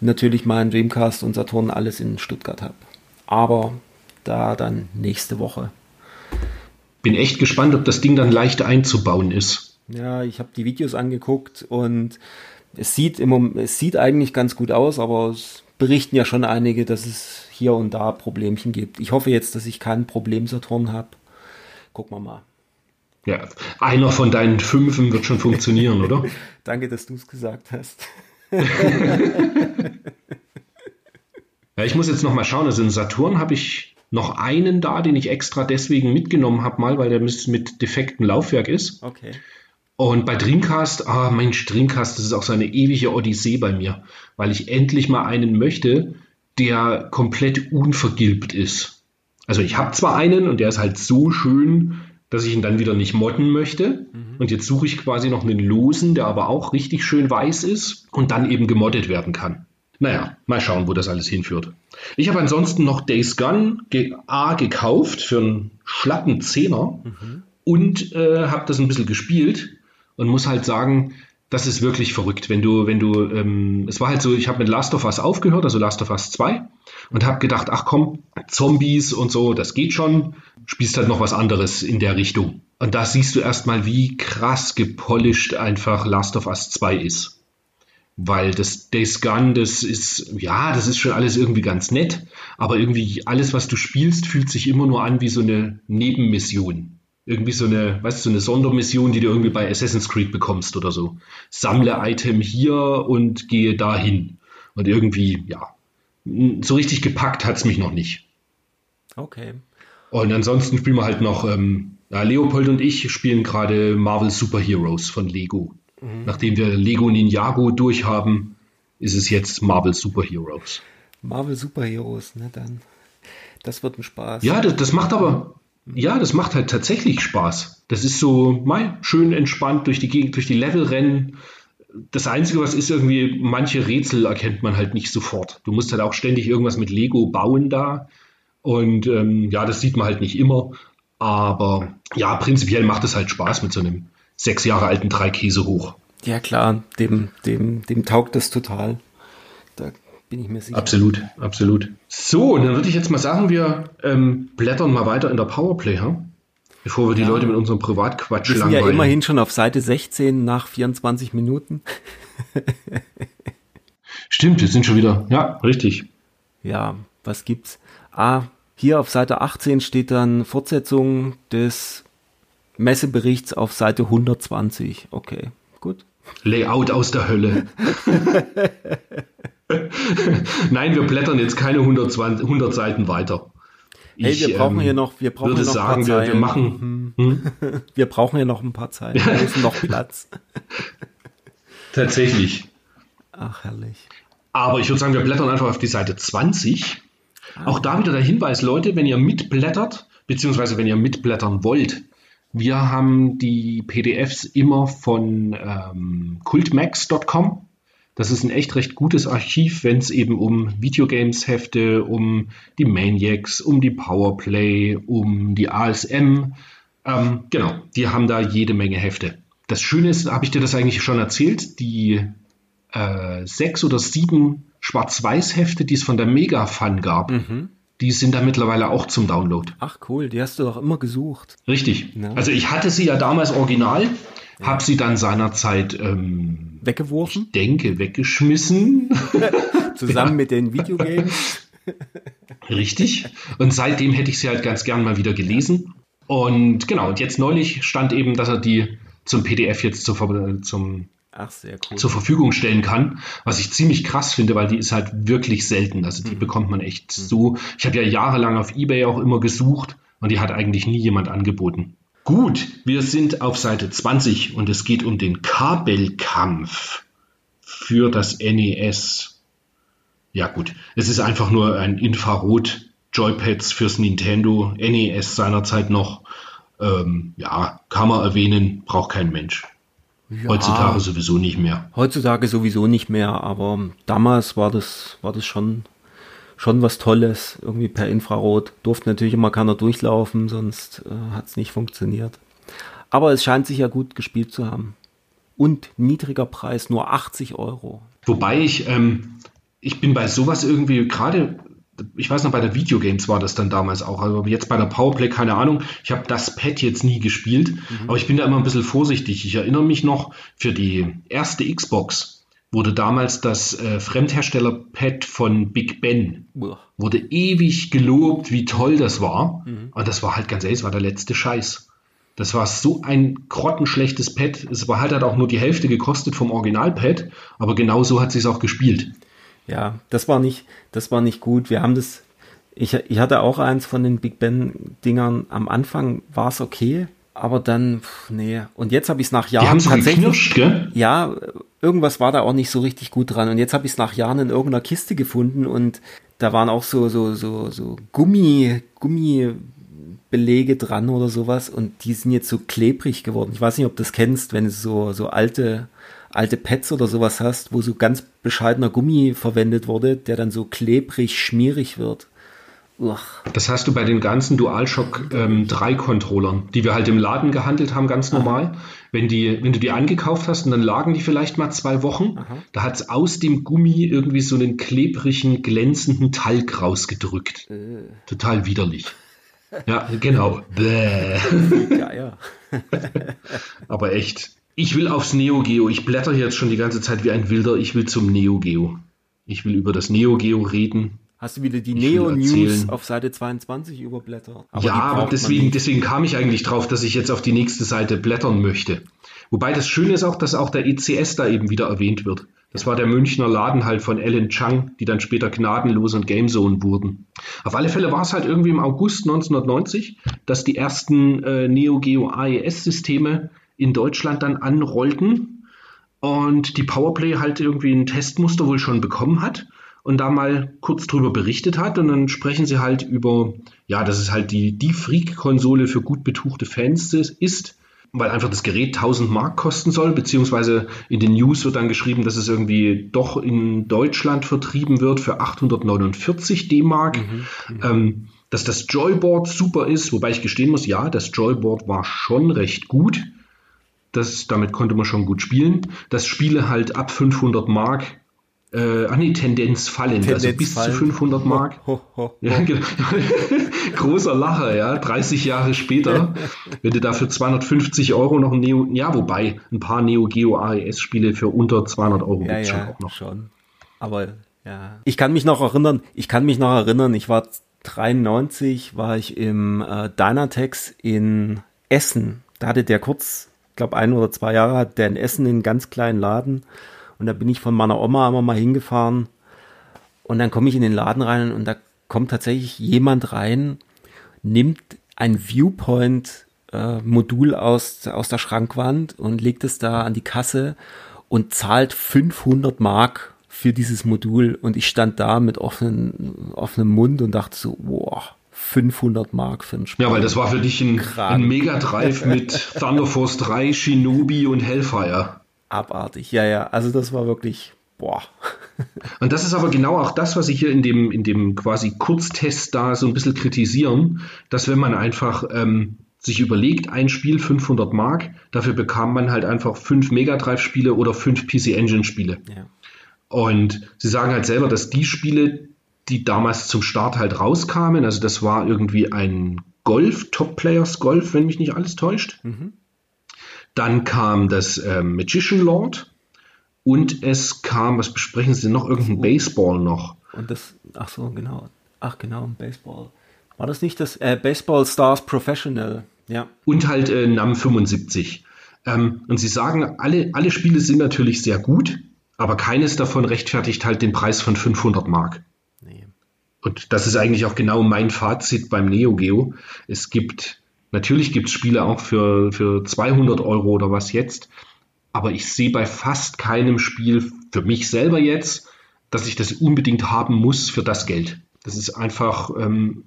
Speaker 2: natürlich meinen Dreamcast und Saturn alles in Stuttgart habe. Aber da dann nächste Woche.
Speaker 1: Bin echt gespannt, ob das Ding dann leicht einzubauen ist.
Speaker 2: Ja, ich habe die Videos angeguckt und es sieht, im, es sieht eigentlich ganz gut aus, aber es berichten ja schon einige, dass es hier und da Problemchen gibt. Ich hoffe jetzt, dass ich keinen Problem-Saturn habe. Gucken wir mal.
Speaker 1: Ja, einer von deinen Fünfen wird schon funktionieren, oder? (laughs)
Speaker 2: Danke, dass du es gesagt hast. (laughs)
Speaker 1: ja, ich muss jetzt noch mal schauen. Also in Saturn habe ich noch einen da, den ich extra deswegen mitgenommen habe, mal, weil der mit defektem Laufwerk ist.
Speaker 2: Okay.
Speaker 1: Und bei Dreamcast, ah Mensch, Dreamcast, das ist auch so eine ewige Odyssee bei mir, weil ich endlich mal einen möchte, der komplett unvergilbt ist. Also ich habe zwar einen und der ist halt so schön, dass ich ihn dann wieder nicht modden möchte. Mhm. Und jetzt suche ich quasi noch einen losen, der aber auch richtig schön weiß ist und dann eben gemoddet werden kann. Naja, mal schauen, wo das alles hinführt. Ich habe ansonsten noch Days Gone A gekauft für einen schlappen Zehner mhm. und äh, habe das ein bisschen gespielt und muss halt sagen, das ist wirklich verrückt, wenn du, wenn du, ähm, es war halt so, ich habe mit Last of Us aufgehört, also Last of Us 2, und habe gedacht, ach komm, Zombies und so, das geht schon, spielst halt noch was anderes in der Richtung. Und da siehst du erstmal, wie krass gepolished einfach Last of Us 2 ist. Weil das Days Gone, das ist, ja, das ist schon alles irgendwie ganz nett, aber irgendwie alles, was du spielst, fühlt sich immer nur an wie so eine Nebenmission irgendwie so eine, weißt du, so eine Sondermission, die du irgendwie bei Assassin's Creed bekommst oder so. Sammle Item hier und gehe dahin. Und irgendwie, ja, so richtig gepackt hat es mich noch nicht.
Speaker 2: Okay.
Speaker 1: Und ansonsten spielen wir halt noch, ähm, ja, Leopold und ich spielen gerade Marvel Super Heroes von Lego. Mhm. Nachdem wir Lego Ninjago durchhaben, ist es jetzt Marvel Super Heroes.
Speaker 2: Marvel Super Heroes, ne, dann. Das wird ein Spaß.
Speaker 1: Ja, das, das macht aber, ja, das macht halt tatsächlich Spaß. Das ist so mal schön entspannt durch die Gegend, durch die Level rennen. Das Einzige, was ist irgendwie, manche Rätsel erkennt man halt nicht sofort. Du musst halt auch ständig irgendwas mit Lego bauen da. Und ähm, ja, das sieht man halt nicht immer. Aber ja, prinzipiell macht es halt Spaß mit so einem sechs Jahre alten Dreikäse hoch.
Speaker 2: Ja, klar, dem, dem, dem taugt das total. Bin ich mir sicher.
Speaker 1: Absolut, absolut. So, dann würde ich jetzt mal sagen, wir ähm, blättern mal weiter in der Powerplay, ha? bevor wir die ja. Leute mit unserem Privatquatsch
Speaker 2: wir langweilen. Wir sind ja immerhin schon auf Seite 16 nach 24 Minuten. (laughs)
Speaker 1: Stimmt, wir sind schon wieder, ja, richtig.
Speaker 2: Ja, was gibt's? Ah, hier auf Seite 18 steht dann Fortsetzung des Messeberichts auf Seite 120. Okay, gut.
Speaker 1: Layout aus der Hölle. (laughs) Nein, wir blättern jetzt keine 120, 100 Seiten weiter.
Speaker 2: Hey, wir brauchen ähm, hier noch, wir brauchen
Speaker 1: würde
Speaker 2: noch
Speaker 1: sagen, wir, wir, machen.
Speaker 2: Hm? (laughs) wir brauchen hier noch ein paar Zeilen. Wir müssen noch Platz. (laughs)
Speaker 1: Tatsächlich.
Speaker 2: Ach, herrlich.
Speaker 1: Aber ich würde sagen, wir blättern einfach auf die Seite 20. Ah. Auch da wieder der Hinweis, Leute, wenn ihr mitblättert, beziehungsweise wenn ihr mitblättern wollt, wir haben die PDFs immer von ähm, cultmax.com das ist ein echt recht gutes Archiv, wenn es eben um Videogames-Hefte, um die Maniacs, um die Powerplay, um die ASM, ähm, genau, die haben da jede Menge Hefte. Das Schöne ist, habe ich dir das eigentlich schon erzählt, die äh, sechs oder sieben Schwarz-Weiß-Hefte, die es von der Mega-Fun gab, mhm. die sind da mittlerweile auch zum Download.
Speaker 2: Ach cool, die hast du doch immer gesucht.
Speaker 1: Richtig. Ja. Also ich hatte sie ja damals original, ja. habe sie dann seinerzeit ähm,
Speaker 2: weggeworfen?
Speaker 1: Ich denke, weggeschmissen. (laughs)
Speaker 2: Zusammen ja. mit den Videogames. (laughs)
Speaker 1: Richtig. Und seitdem hätte ich sie halt ganz gern mal wieder gelesen. Und genau, und jetzt neulich stand eben, dass er die zum PDF jetzt zu, zum Ach, cool. zur Verfügung stellen kann, was ich ziemlich krass finde, weil die ist halt wirklich selten. Also die mhm. bekommt man echt mhm. so. Ich habe ja jahrelang auf eBay auch immer gesucht und die hat eigentlich nie jemand angeboten. Gut, wir sind auf Seite 20 und es geht um den Kabelkampf für das NES. Ja gut, es ist einfach nur ein Infrarot Joypads fürs Nintendo NES seinerzeit noch. Ähm, ja, kann man erwähnen, braucht kein Mensch. Ja, heutzutage sowieso nicht mehr.
Speaker 2: Heutzutage sowieso nicht mehr, aber damals war das, war das schon, schon was Tolles, irgendwie per Infrarot. Durfte natürlich immer keiner durchlaufen, sonst äh, hat es nicht funktioniert. Aber es scheint sich ja gut gespielt zu haben. Und niedriger Preis, nur 80 Euro.
Speaker 1: Wobei ich, ähm, ich bin bei sowas irgendwie gerade ich weiß noch, bei der Videogames war das dann damals auch. Also jetzt bei der Powerplay, keine Ahnung. Ich habe das Pad jetzt nie gespielt, mhm. aber ich bin da immer ein bisschen vorsichtig. Ich erinnere mich noch, für die erste Xbox wurde damals das äh, Fremdhersteller-Pad von Big Ben, Uah. wurde ewig gelobt, wie toll das war. Mhm. Und das war halt ganz ehrlich, das war der letzte Scheiß. Das war so ein grottenschlechtes Pad. Es war halt, halt auch nur die Hälfte gekostet vom Original-Pad, aber genau so hat es sich auch gespielt
Speaker 2: ja, das war nicht, das war nicht gut. Wir haben das, ich, ich hatte auch eins von den Big Ben-Dingern. Am Anfang war es okay, aber dann, pff, nee. Und jetzt habe ich es nach Jahren
Speaker 1: Die haben tatsächlich. Gell?
Speaker 2: Ja, irgendwas war da auch nicht so richtig gut dran. Und jetzt habe ich es nach Jahren in irgendeiner Kiste gefunden und da waren auch so, so, so, so Gummi, Gummibelege dran oder sowas und die sind jetzt so klebrig geworden. Ich weiß nicht, ob du das kennst, wenn es so, so alte alte Pads oder sowas hast, wo so ganz bescheidener Gummi verwendet wurde, der dann so klebrig, schmierig wird.
Speaker 1: Uch. Das hast du bei den ganzen DualShock ähm, 3 Controllern, die wir halt im Laden gehandelt haben, ganz normal. Wenn, die, wenn du die angekauft hast und dann lagen die vielleicht mal zwei Wochen, Aha. da hat es aus dem Gummi irgendwie so einen klebrigen, glänzenden Talg rausgedrückt. Äh. Total widerlich. Ja, genau. (laughs) Bäh. Ja, (laughs) Aber echt, ich will aufs Neo Geo. Ich blätter jetzt schon die ganze Zeit wie ein Wilder. Ich will zum Neo Geo. Ich will über das Neo Geo reden.
Speaker 2: Hast du wieder die Neo News auf Seite 22 überblättert?
Speaker 1: Aber ja, aber deswegen, deswegen kam ich eigentlich drauf, dass ich jetzt auf die nächste Seite blättern möchte. Wobei das Schöne ist auch, dass auch der ECS da eben wieder erwähnt wird. Das war der Münchner Laden halt von Alan Chang, die dann später Gnadenlos und Gamezone wurden. Auf alle Fälle war es halt irgendwie im August 1990, dass die ersten äh, Neo Geo AES-Systeme in Deutschland dann anrollten und die Powerplay halt irgendwie ein Testmuster wohl schon bekommen hat und da mal kurz drüber berichtet hat und dann sprechen sie halt über, ja, dass es halt die, die Freak-Konsole für gut betuchte Fans ist, weil einfach das Gerät 1000 Mark kosten soll, beziehungsweise in den News wird dann geschrieben, dass es irgendwie doch in Deutschland vertrieben wird für 849 D-Mark. Mhm, mhm, ähm, dass das Joyboard super ist, wobei ich gestehen muss, ja, das Joyboard war schon recht gut. Das, damit konnte man schon gut spielen. Dass Spiele halt ab 500 Mark äh, an die Tendenz fallen, Tendenz also bis fallen. zu 500 Mark. Ho, ho, ho. Ja, genau. (laughs) Großer Lacher, ja, 30 Jahre später, (laughs) wenn du dafür 250 Euro noch ein Neo, ja, wobei ein paar Neo Geo AES Spiele für unter 200 Euro
Speaker 2: ja, ja, schon auch noch. Schon. Aber ja, ich kann mich noch erinnern, ich kann mich noch erinnern, ich war 93, war ich im äh, Dynatex in Essen. Da hatte der kurz ich glaube, ein oder zwei Jahre hat der in Essen einen ganz kleinen Laden. Und da bin ich von meiner Oma immer mal hingefahren. Und dann komme ich in den Laden rein und da kommt tatsächlich jemand rein, nimmt ein Viewpoint-Modul äh, aus, aus der Schrankwand und legt es da an die Kasse und zahlt 500 Mark für dieses Modul. Und ich stand da mit offenen, offenem Mund und dachte so, boah 500 Mark für ein
Speaker 1: Spiel. Ja, weil das war für dich ein, ein Mega Drive mit Thunder Force 3, Shinobi und Hellfire.
Speaker 2: Abartig, ja, ja. Also das war wirklich, boah. (laughs)
Speaker 1: Und das ist aber genau auch das, was ich hier in dem, in dem quasi Kurztest da so ein bisschen kritisieren, dass wenn man einfach ähm, sich überlegt, ein Spiel 500 Mark, dafür bekam man halt einfach fünf Mega Drive Spiele oder fünf PC Engine Spiele. Ja. Und sie sagen halt selber, dass die Spiele, die damals zum Start halt rauskamen. Also das war irgendwie ein Golf, Top Players Golf, wenn mich nicht alles täuscht. Mhm. Dann kam das äh, Magician Lord und es kam, was besprechen Sie noch, irgendein. Baseball noch.
Speaker 2: Und das, ach so, genau. Ach genau, ein Baseball. War das nicht das äh, Baseball Stars Professional? Ja.
Speaker 1: Und halt äh, NAM 75. Ähm, und sie sagen, alle, alle Spiele sind natürlich sehr gut, aber keines davon rechtfertigt halt den Preis von 500 Mark. Nee. Und das ist eigentlich auch genau mein Fazit beim Neo Geo. Es gibt, natürlich gibt es Spiele auch für, für 200 Euro oder was jetzt, aber ich sehe bei fast keinem Spiel für mich selber jetzt, dass ich das unbedingt haben muss für das Geld. Das ist einfach, ähm,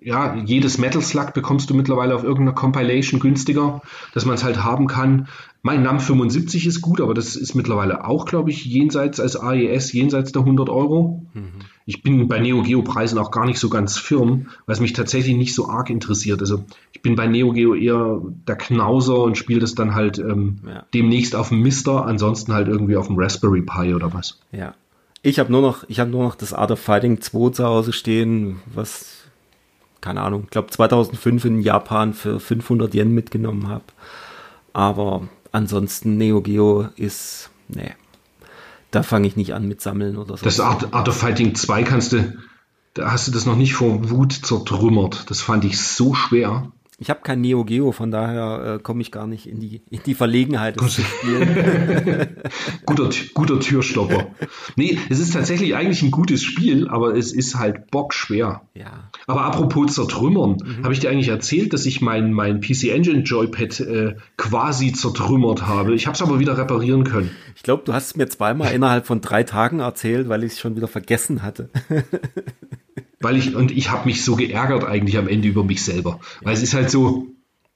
Speaker 1: ja, jedes Metal Slug bekommst du mittlerweile auf irgendeiner Compilation günstiger, dass man es halt haben kann. Mein NAM 75 ist gut, aber das ist mittlerweile auch, glaube ich, jenseits als AES, jenseits der 100 Euro. Mhm. Ich bin bei Neo Geo Preisen auch gar nicht so ganz firm, weil es mich tatsächlich nicht so arg interessiert. Also ich bin bei Neo Geo eher der Knauser und spiele das dann halt ähm, ja. demnächst auf dem Mister, ansonsten halt irgendwie auf dem Raspberry Pi oder was.
Speaker 2: Ja. Ich habe nur noch, ich habe nur noch das Art of Fighting 2 zu Hause stehen, was keine Ahnung, ich glaube 2005 in Japan für 500 Yen mitgenommen habe. Aber ansonsten Neo Geo ist, nee, da fange ich nicht an mit Sammeln oder so.
Speaker 1: Das Art, Art of Fighting 2 kannst du, da hast du das noch nicht vor Wut zertrümmert. Das fand ich so schwer.
Speaker 2: Ich habe kein Neo Geo, von daher äh, komme ich gar nicht in die, in die Verlegenheit, das zu spielen. (laughs)
Speaker 1: guter, guter Türstopper. Nee, es ist tatsächlich eigentlich ein gutes Spiel, aber es ist halt bockschwer.
Speaker 2: Ja.
Speaker 1: Aber apropos zertrümmern, mhm. habe ich dir eigentlich erzählt, dass ich mein, mein PC Engine Joypad äh, quasi zertrümmert habe. Ich habe es aber wieder reparieren können.
Speaker 2: Ich glaube, du hast es mir zweimal innerhalb von drei Tagen erzählt, weil ich es schon wieder vergessen hatte. (laughs)
Speaker 1: weil ich, und ich habe mich so geärgert eigentlich am Ende über mich selber. Weil es ist halt so,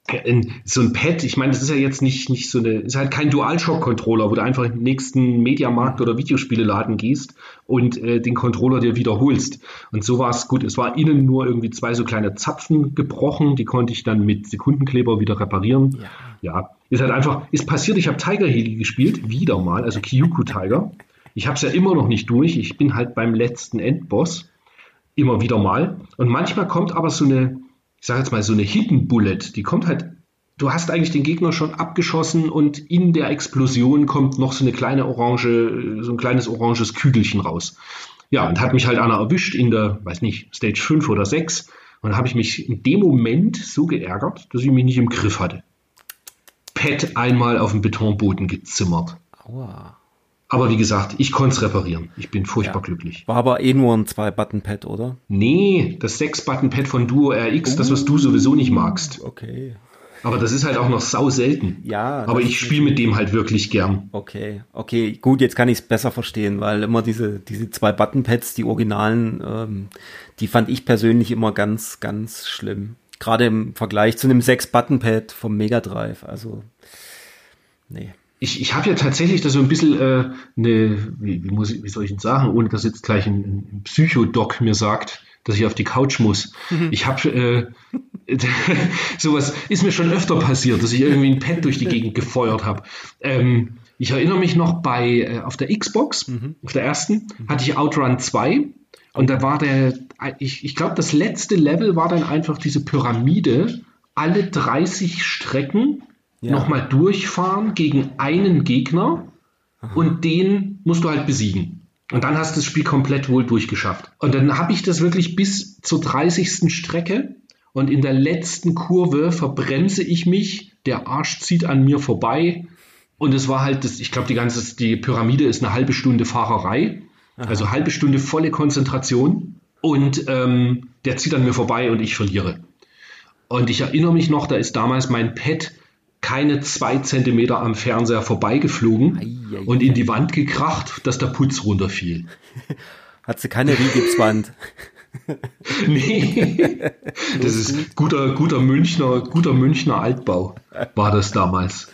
Speaker 1: ein, so ein Pad, ich meine, das ist ja jetzt nicht, nicht so eine, ist halt kein DualShock-Controller, wo du einfach in den nächsten Mediamarkt oder Videospieleladen gehst und äh, den Controller dir wiederholst. Und so war es gut. Es war innen nur irgendwie zwei so kleine Zapfen gebrochen, die konnte ich dann mit Sekundenkleber wieder reparieren. Ja, ja ist halt einfach, ist passiert, ich habe Tiger Heli gespielt, wieder mal, also Kyuku Tiger. Ich habe es ja immer noch nicht durch, ich bin halt beim letzten Endboss immer wieder mal. Und manchmal kommt aber so eine, ich sage jetzt mal, so eine Hidden Bullet, die kommt halt, du hast eigentlich den Gegner schon abgeschossen und in der Explosion kommt noch so eine kleine orange, so ein kleines oranges Kügelchen raus. Ja, und hat mich halt einer erwischt in der, weiß nicht, Stage 5 oder 6. Und habe ich mich in dem Moment so geärgert, dass ich mich nicht im Griff hatte. Pet einmal auf den Betonboden gezimmert. Aua. Aber wie gesagt, ich konnte es reparieren. Ich bin furchtbar ja. glücklich.
Speaker 2: War aber eh nur ein 2-Button-Pad, oder?
Speaker 1: Nee, das 6-Button-Pad von Duo RX, uh, das, was du sowieso nicht magst.
Speaker 2: Okay.
Speaker 1: Aber das ist halt auch noch sau selten.
Speaker 2: Ja.
Speaker 1: Aber ich spiele mit dem halt wirklich gern.
Speaker 2: Okay, okay, gut, jetzt kann ich es besser verstehen, weil immer diese, diese zwei Button-Pads, die Originalen, ähm, die fand ich persönlich immer ganz, ganz schlimm. Gerade im Vergleich zu einem 6-Button-Pad vom Mega Drive. Also, nee
Speaker 1: ich, ich habe ja tatsächlich da so ein bisschen äh, eine, wie, wie, muss ich, wie soll ich denn sagen, ohne dass jetzt gleich ein, ein Psychodoc mir sagt, dass ich auf die Couch muss. Mhm. Ich habe äh, (laughs) sowas ist mir schon öfter passiert, dass ich irgendwie ein Pad durch die Gegend gefeuert habe. Ähm, ich erinnere mich noch bei äh, auf der Xbox, mhm. auf der ersten, mhm. hatte ich Outrun 2 und da war der, ich, ich glaube, das letzte Level war dann einfach diese Pyramide, alle 30 Strecken ja. nochmal durchfahren gegen einen Gegner Aha. und den musst du halt besiegen. Und dann hast du das Spiel komplett wohl durchgeschafft. Und dann habe ich das wirklich bis zur 30. Strecke und in der letzten Kurve verbremse ich mich, der Arsch zieht an mir vorbei und es war halt, das, ich glaube, die ganze die Pyramide ist eine halbe Stunde Fahrerei, Aha. also halbe Stunde volle Konzentration und ähm, der zieht an mir vorbei und ich verliere. Und ich erinnere mich noch, da ist damals mein Pad keine zwei Zentimeter am Fernseher vorbeigeflogen ei, ei, und in die Wand gekracht, dass der Putz runterfiel. (laughs)
Speaker 2: Hat sie keine Riegipswand? (laughs)
Speaker 1: nee, das ist guter, guter Münchner, guter Münchner Altbau war das damals.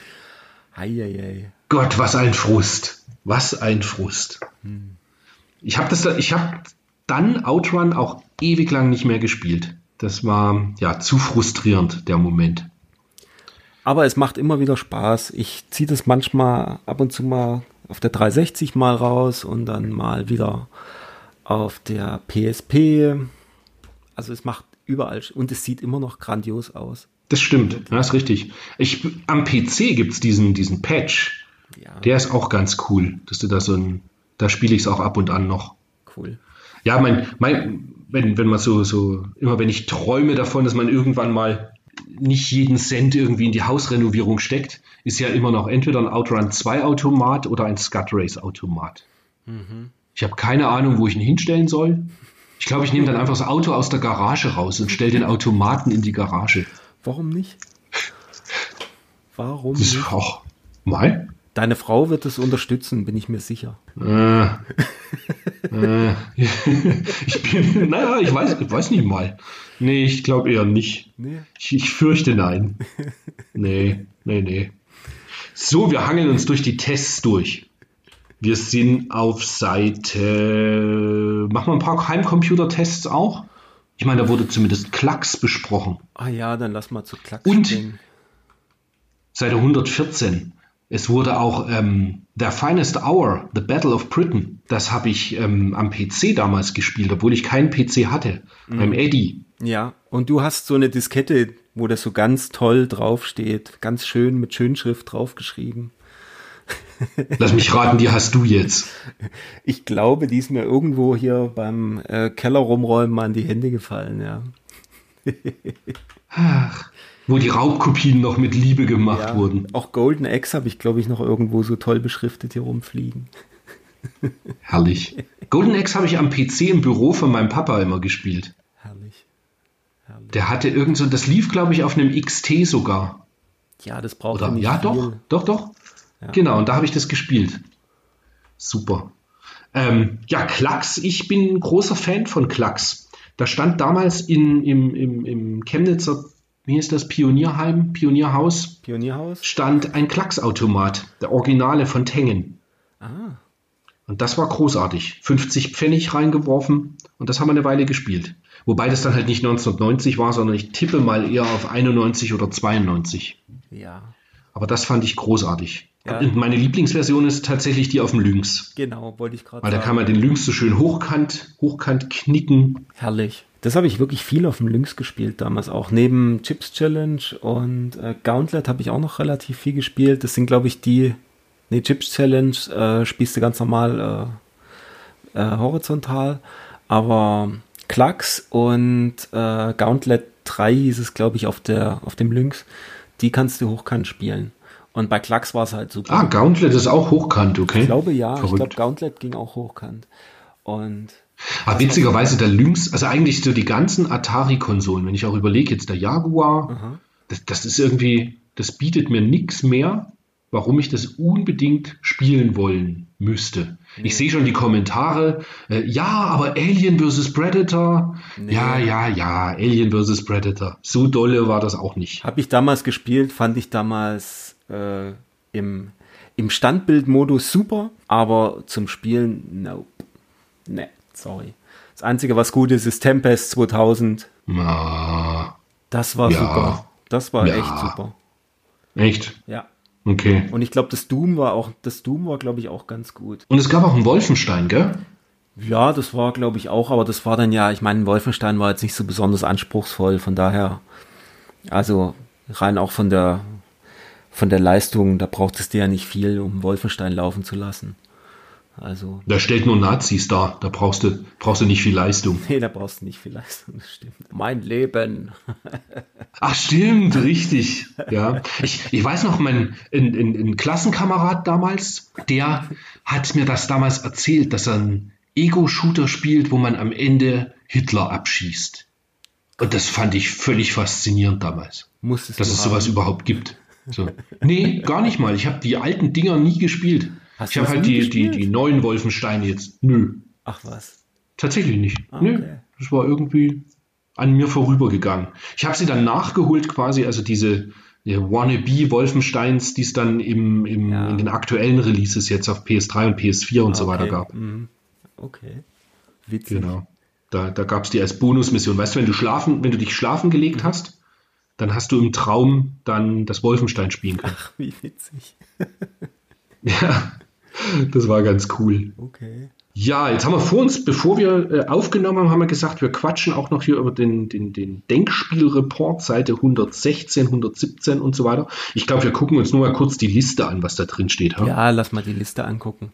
Speaker 2: Ei,
Speaker 1: Gott, was ein Frust. Was ein Frust. Hm. Ich habe das, ich habe dann Outrun auch ewig lang nicht mehr gespielt. Das war ja zu frustrierend, der Moment.
Speaker 2: Aber es macht immer wieder Spaß. Ich ziehe das manchmal ab und zu mal auf der 360 mal raus und dann mal wieder auf der PSP. Also es macht überall und es sieht immer noch grandios aus.
Speaker 1: Das stimmt, das ist richtig. Ich, am PC gibt es diesen, diesen Patch. Ja. Der ist auch ganz cool, dass du da so ein, da spiele ich es auch ab und an noch.
Speaker 2: Cool.
Speaker 1: Ja, mein, mein, wenn, wenn man so, so, immer wenn ich träume davon, dass man irgendwann mal nicht jeden Cent irgendwie in die Hausrenovierung steckt, ist ja immer noch entweder ein Outrun 2 Automat oder ein Scud Race Automat. Mhm. Ich habe keine Ahnung, wo ich ihn hinstellen soll. Ich glaube, ich nehme dann einfach das Auto aus der Garage raus und stelle den Automaten in die Garage.
Speaker 2: Warum nicht? (laughs)
Speaker 1: Warum? Das ist auch mal.
Speaker 2: Deine Frau wird es unterstützen, bin ich mir sicher.
Speaker 1: Äh, äh, (laughs) ich bin, naja, ich weiß, ich weiß nicht mal. Nee, ich glaube eher nicht. Nee. Ich, ich, fürchte nein. Nee, nee, nee. So, wir hangeln uns durch die Tests durch. Wir sind auf Seite. Machen wir ein paar Heimcomputer-Tests auch? Ich meine, da wurde zumindest Klacks besprochen.
Speaker 2: Ah ja, dann lass mal zu Klacks
Speaker 1: Und springen. Seite 114. Es wurde auch ähm, The Finest Hour, The Battle of Britain. Das habe ich ähm, am PC damals gespielt, obwohl ich keinen PC hatte. Mhm. Beim Eddie.
Speaker 2: Ja, und du hast so eine Diskette, wo das so ganz toll draufsteht. Ganz schön mit Schönschrift draufgeschrieben. (laughs)
Speaker 1: Lass mich raten, die hast du jetzt.
Speaker 2: Ich glaube, die ist mir irgendwo hier beim äh, Keller rumräumen in die Hände gefallen, ja.
Speaker 1: Ach, wo die Raubkopien noch mit Liebe gemacht ja, wurden.
Speaker 2: Auch Golden Axe habe ich, glaube ich, noch irgendwo so toll beschriftet hier rumfliegen. (laughs)
Speaker 1: Herrlich. Golden Axe habe ich am PC im Büro von meinem Papa immer gespielt.
Speaker 2: Herrlich. Herrlich.
Speaker 1: Der hatte irgend so, das lief, glaube ich, auf einem XT sogar.
Speaker 2: Ja, das braucht
Speaker 1: Oder, nicht Ja, viel. doch, doch, doch. Ja. Genau, und da habe ich das gespielt. Super. Ähm, ja, Klacks, ich bin großer Fan von Klacks. Da stand damals in, im, im, im Chemnitzer, wie ist das, Pionierheim, Pionierhaus?
Speaker 2: Pionierhaus?
Speaker 1: Stand ein Klacksautomat, der Originale von Tengen. Ah. Und das war großartig. 50 Pfennig reingeworfen und das haben wir eine Weile gespielt. Wobei das dann halt nicht 1990 war, sondern ich tippe mal eher auf 91 oder 92.
Speaker 2: Ja.
Speaker 1: Aber das fand ich großartig. Ja. Meine Lieblingsversion ist tatsächlich die auf dem Lynx.
Speaker 2: Genau, wollte ich gerade
Speaker 1: sagen. Weil da kann man den Lynx so schön hochkant, hochkant knicken.
Speaker 2: Herrlich. Das habe ich wirklich viel auf dem Lynx gespielt damals auch. Neben Chips Challenge und äh, Gauntlet habe ich auch noch relativ viel gespielt. Das sind, glaube ich, die. Nee, Chips Challenge äh, spielst du ganz normal äh, äh horizontal. Aber Klacks und äh, Gauntlet 3 hieß es, glaube ich, auf, der, auf dem Lynx. Die kannst du hochkant spielen. Und bei Klacks war es halt super.
Speaker 1: Ah, Gauntlet ist auch hochkant, okay.
Speaker 2: Ich glaube ja, Verrückt. ich glaube Gauntlet ging auch hochkant. Und
Speaker 1: Ah, witzigerweise der Lynx, also eigentlich so die ganzen Atari-Konsolen, wenn ich auch überlege, jetzt der Jaguar, das, das, ist irgendwie, das bietet mir nichts mehr, warum ich das unbedingt spielen wollen müsste. Nee. Ich sehe schon die Kommentare, äh, ja, aber Alien vs. Predator, nee. ja, ja, ja, Alien vs. Predator, so dolle war das auch nicht.
Speaker 2: Habe ich damals gespielt, fand ich damals äh, im, im Standbildmodus super, aber zum Spielen, nope. Ne, sorry. Das Einzige, was gut ist, ist Tempest 2000.
Speaker 1: Ah,
Speaker 2: das war ja. super. Das war ja. echt super.
Speaker 1: Echt?
Speaker 2: Ja.
Speaker 1: Okay.
Speaker 2: Und ich glaube, das Doom war auch, das Doom war, glaube ich, auch ganz gut.
Speaker 1: Und es gab auch einen Wolfenstein, gell?
Speaker 2: Ja, das war, glaube ich, auch, aber das war dann ja, ich meine, Wolfenstein war jetzt nicht so besonders anspruchsvoll, von daher, also rein auch von der, von der Leistung, da braucht es dir ja nicht viel, um Wolfenstein laufen zu lassen. Also.
Speaker 1: Da stellt nur Nazis da, da brauchst du, brauchst du nicht viel Leistung. (laughs)
Speaker 2: Nee, da brauchst du nicht viel Leistung, das stimmt. Mein Leben. (laughs)
Speaker 1: Ach, stimmt, richtig. Ja. Ich, ich weiß noch, mein ein, ein, ein Klassenkamerad damals, der hat mir das damals erzählt, dass er einen Ego-Shooter spielt, wo man am Ende Hitler abschießt. Und das fand ich völlig faszinierend damals.
Speaker 2: Musstest
Speaker 1: dass es haben. sowas überhaupt gibt. So. Nee, gar nicht mal. Ich habe die alten Dinger nie gespielt. Hast ich habe halt die, die, die neuen Wolfensteine jetzt. Nö.
Speaker 2: Ach was.
Speaker 1: Tatsächlich nicht. Ah, okay. Nö. Das war irgendwie an mir vorübergegangen. Ich habe sie dann nachgeholt quasi, also diese Wannabe Wolfensteins, die es dann im, im, ja. in den aktuellen Releases jetzt auf PS3 und PS4 und okay. so weiter gab.
Speaker 2: Mhm. Okay. Witzig.
Speaker 1: Genau. Da, da gab es die als Bonusmission. Weißt du, wenn du schlafen, wenn du dich schlafen gelegt mhm. hast, dann hast du im Traum dann das Wolfenstein spielen können.
Speaker 2: Ach, wie witzig. (laughs)
Speaker 1: ja, das war ganz cool.
Speaker 2: Okay.
Speaker 1: Ja, jetzt haben wir vor uns, bevor wir äh, aufgenommen haben, haben wir gesagt, wir quatschen auch noch hier über den, den, den Denkspielreport, Seite 116, 117 und so weiter. Ich glaube, wir gucken uns nur mal kurz die Liste an, was da drin steht.
Speaker 2: Ha? Ja, lass mal die Liste angucken.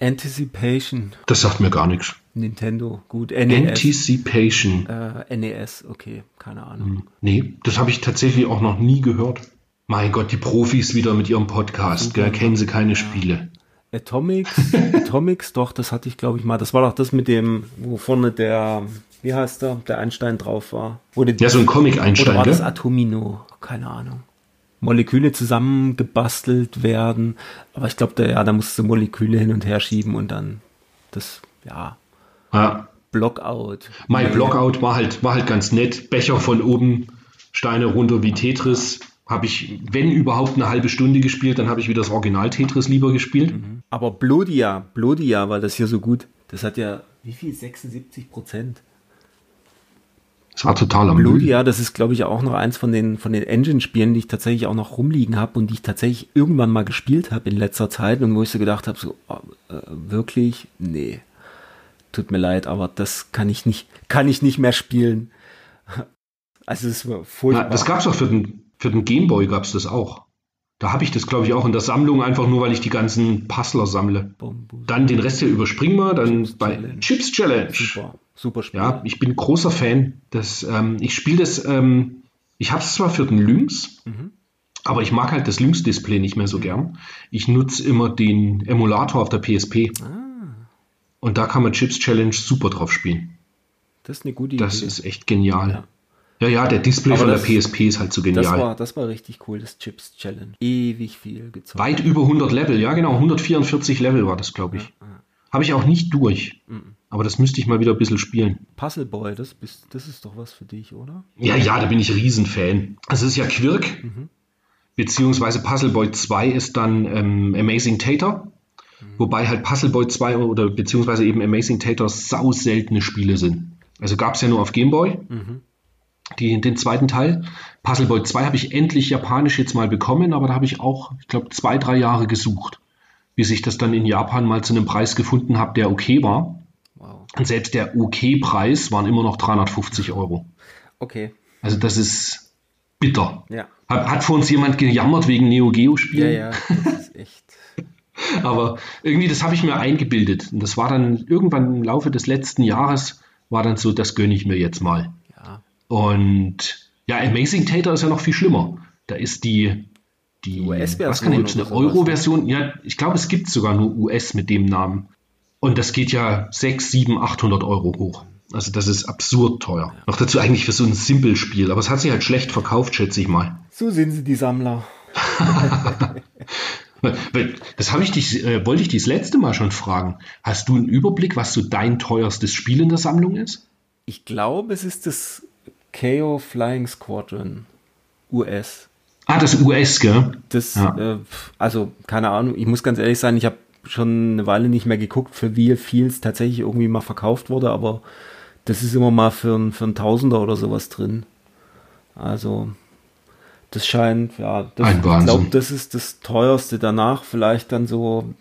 Speaker 2: Anticipation.
Speaker 1: Das sagt mir gar nichts.
Speaker 2: Nintendo, gut.
Speaker 1: NES. Anticipation.
Speaker 2: Äh, NES, okay, keine Ahnung. Hm.
Speaker 1: Nee, das habe ich tatsächlich auch noch nie gehört. Mein Gott, die Profis wieder mit ihrem Podcast, gell, kennen sie keine ja. Spiele.
Speaker 2: Atomics, (laughs) Atomics, doch, das hatte ich glaube ich mal. Das war doch das mit dem, wo vorne der, wie heißt der, der Einstein drauf war.
Speaker 1: Oder ja, so ein Comic-Einstein. Oder
Speaker 2: war das Atomino? Keine Ahnung. Moleküle zusammengebastelt werden. Aber ich glaube, da, ja, da musst du Moleküle hin und her schieben und dann das, ja.
Speaker 1: Ja.
Speaker 2: Blockout.
Speaker 1: Mein Blockout war halt, war halt ganz nett. Becher von oben, Steine runter wie Tetris habe ich, wenn überhaupt, eine halbe Stunde gespielt, dann habe ich wieder das Original Tetris lieber gespielt. Mhm.
Speaker 2: Aber Blodia, Blodia war das hier so gut. Das hat ja, wie viel? 76 Prozent.
Speaker 1: Das war total am
Speaker 2: Blodia, das ist, glaube ich, auch noch eins von den, von den Engine-Spielen, die ich tatsächlich auch noch rumliegen habe und die ich tatsächlich irgendwann mal gespielt habe in letzter Zeit und wo ich so gedacht habe, so, oh, äh, wirklich? Nee. Tut mir leid, aber das kann ich nicht, kann ich nicht mehr spielen. (laughs) Also es war furchtbar.
Speaker 1: Ja, das gab es auch für den, für den Gameboy gab es das auch. Da habe ich das, glaube ich, auch in der Sammlung, einfach nur, weil ich die ganzen Puzzler sammle. Dann den Rest hier überspringen wir, dann Chips bei Challenge. Chips Challenge.
Speaker 2: Super, super
Speaker 1: Spiel. Ja, ich bin großer Fan. Das, ähm, ich spiele das, ähm, ich habe es zwar für den Lynx, mhm. aber ich mag halt das Lynx-Display nicht mehr so mhm. gern. Ich nutze immer den Emulator auf der PSP. Ah. Und da kann man Chips Challenge super drauf spielen.
Speaker 2: Das ist eine gute
Speaker 1: Idee. Das ist echt genial. Ja. Ja, ja, der Display Aber von das, der PSP ist halt so genial.
Speaker 2: Das war, das war richtig cool, das Chips Challenge. Ewig viel
Speaker 1: gezogen. Weit über 100 Level, ja genau, 144 Level war das, glaube ich. Ja, ja. Habe ich auch nicht durch. Mhm. Aber das müsste ich mal wieder ein bisschen spielen.
Speaker 2: Puzzle Boy, das, bist, das ist doch was für dich, oder?
Speaker 1: Ja, ja, da bin ich Riesenfan. Das ist ja Quirk, mhm. beziehungsweise Puzzle Boy 2 ist dann ähm, Amazing Tater. Mhm. Wobei halt Puzzle Boy 2 oder beziehungsweise eben Amazing Tater sau seltene Spiele sind. Also gab es ja nur auf Game Boy. Mhm die, den zweiten Teil. Puzzle Boy 2 habe ich endlich japanisch jetzt mal bekommen, aber da habe ich auch, ich glaube, zwei, drei Jahre gesucht, bis ich das dann in Japan mal zu einem Preis gefunden habe, der okay war. Wow. Und selbst der okay-Preis waren immer noch 350 Euro.
Speaker 2: Okay.
Speaker 1: Also das ist bitter.
Speaker 2: Ja.
Speaker 1: Hat, hat vor uns jemand gejammert wegen Neo Geo Spielen?
Speaker 2: Ja, ja, das ist echt. (laughs)
Speaker 1: aber irgendwie, das habe ich mir eingebildet. Und das war dann irgendwann im Laufe des letzten Jahres, war dann so, das gönne ich mir jetzt mal. Und ja, Amazing Tater ist ja noch viel schlimmer. Da ist die, die US-Version. eine ne? Euro-Version? Ja, ich glaube, es gibt sogar nur US mit dem Namen. Und das geht ja 6, 7, 800 Euro hoch. Also das ist absurd teuer. Noch dazu eigentlich für so ein Simple-Spiel. Aber es hat sich halt schlecht verkauft, schätze ich mal.
Speaker 2: So sind sie, die Sammler. (laughs)
Speaker 1: das habe ich dich, äh, wollte ich dich das letzte Mal schon fragen. Hast du einen Überblick, was so dein teuerstes Spiel in der Sammlung ist?
Speaker 2: Ich glaube, es ist das KO Flying Squadron US.
Speaker 1: Ah, das US, gell?
Speaker 2: Das, ja. äh, also keine Ahnung, ich muss ganz ehrlich sein, ich habe schon eine Weile nicht mehr geguckt, für wie viel es tatsächlich irgendwie mal verkauft wurde, aber das ist immer mal für, ein, für ein Tausender oder sowas drin. Also, das scheint, ja, das,
Speaker 1: ich glaube,
Speaker 2: das ist das teuerste. Danach vielleicht dann so,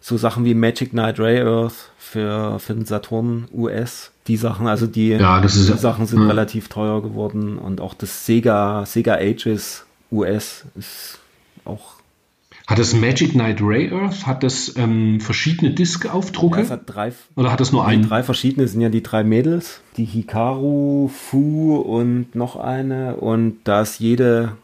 Speaker 2: so Sachen wie Magic Knight Ray Earth für, für den Saturn US die Sachen, also die,
Speaker 1: ja,
Speaker 2: die Sachen sind ja. relativ teuer geworden und auch das Sega, Sega Ages US ist auch.
Speaker 1: Hat das Magic Knight Ray Earth, hat das ähm, verschiedene Disk-Aufdrucke? Ja,
Speaker 2: hat drei,
Speaker 1: Oder hat das nur einen?
Speaker 2: Drei verschiedene sind ja die drei Mädels, die Hikaru, Fu und noch eine und da ist jede,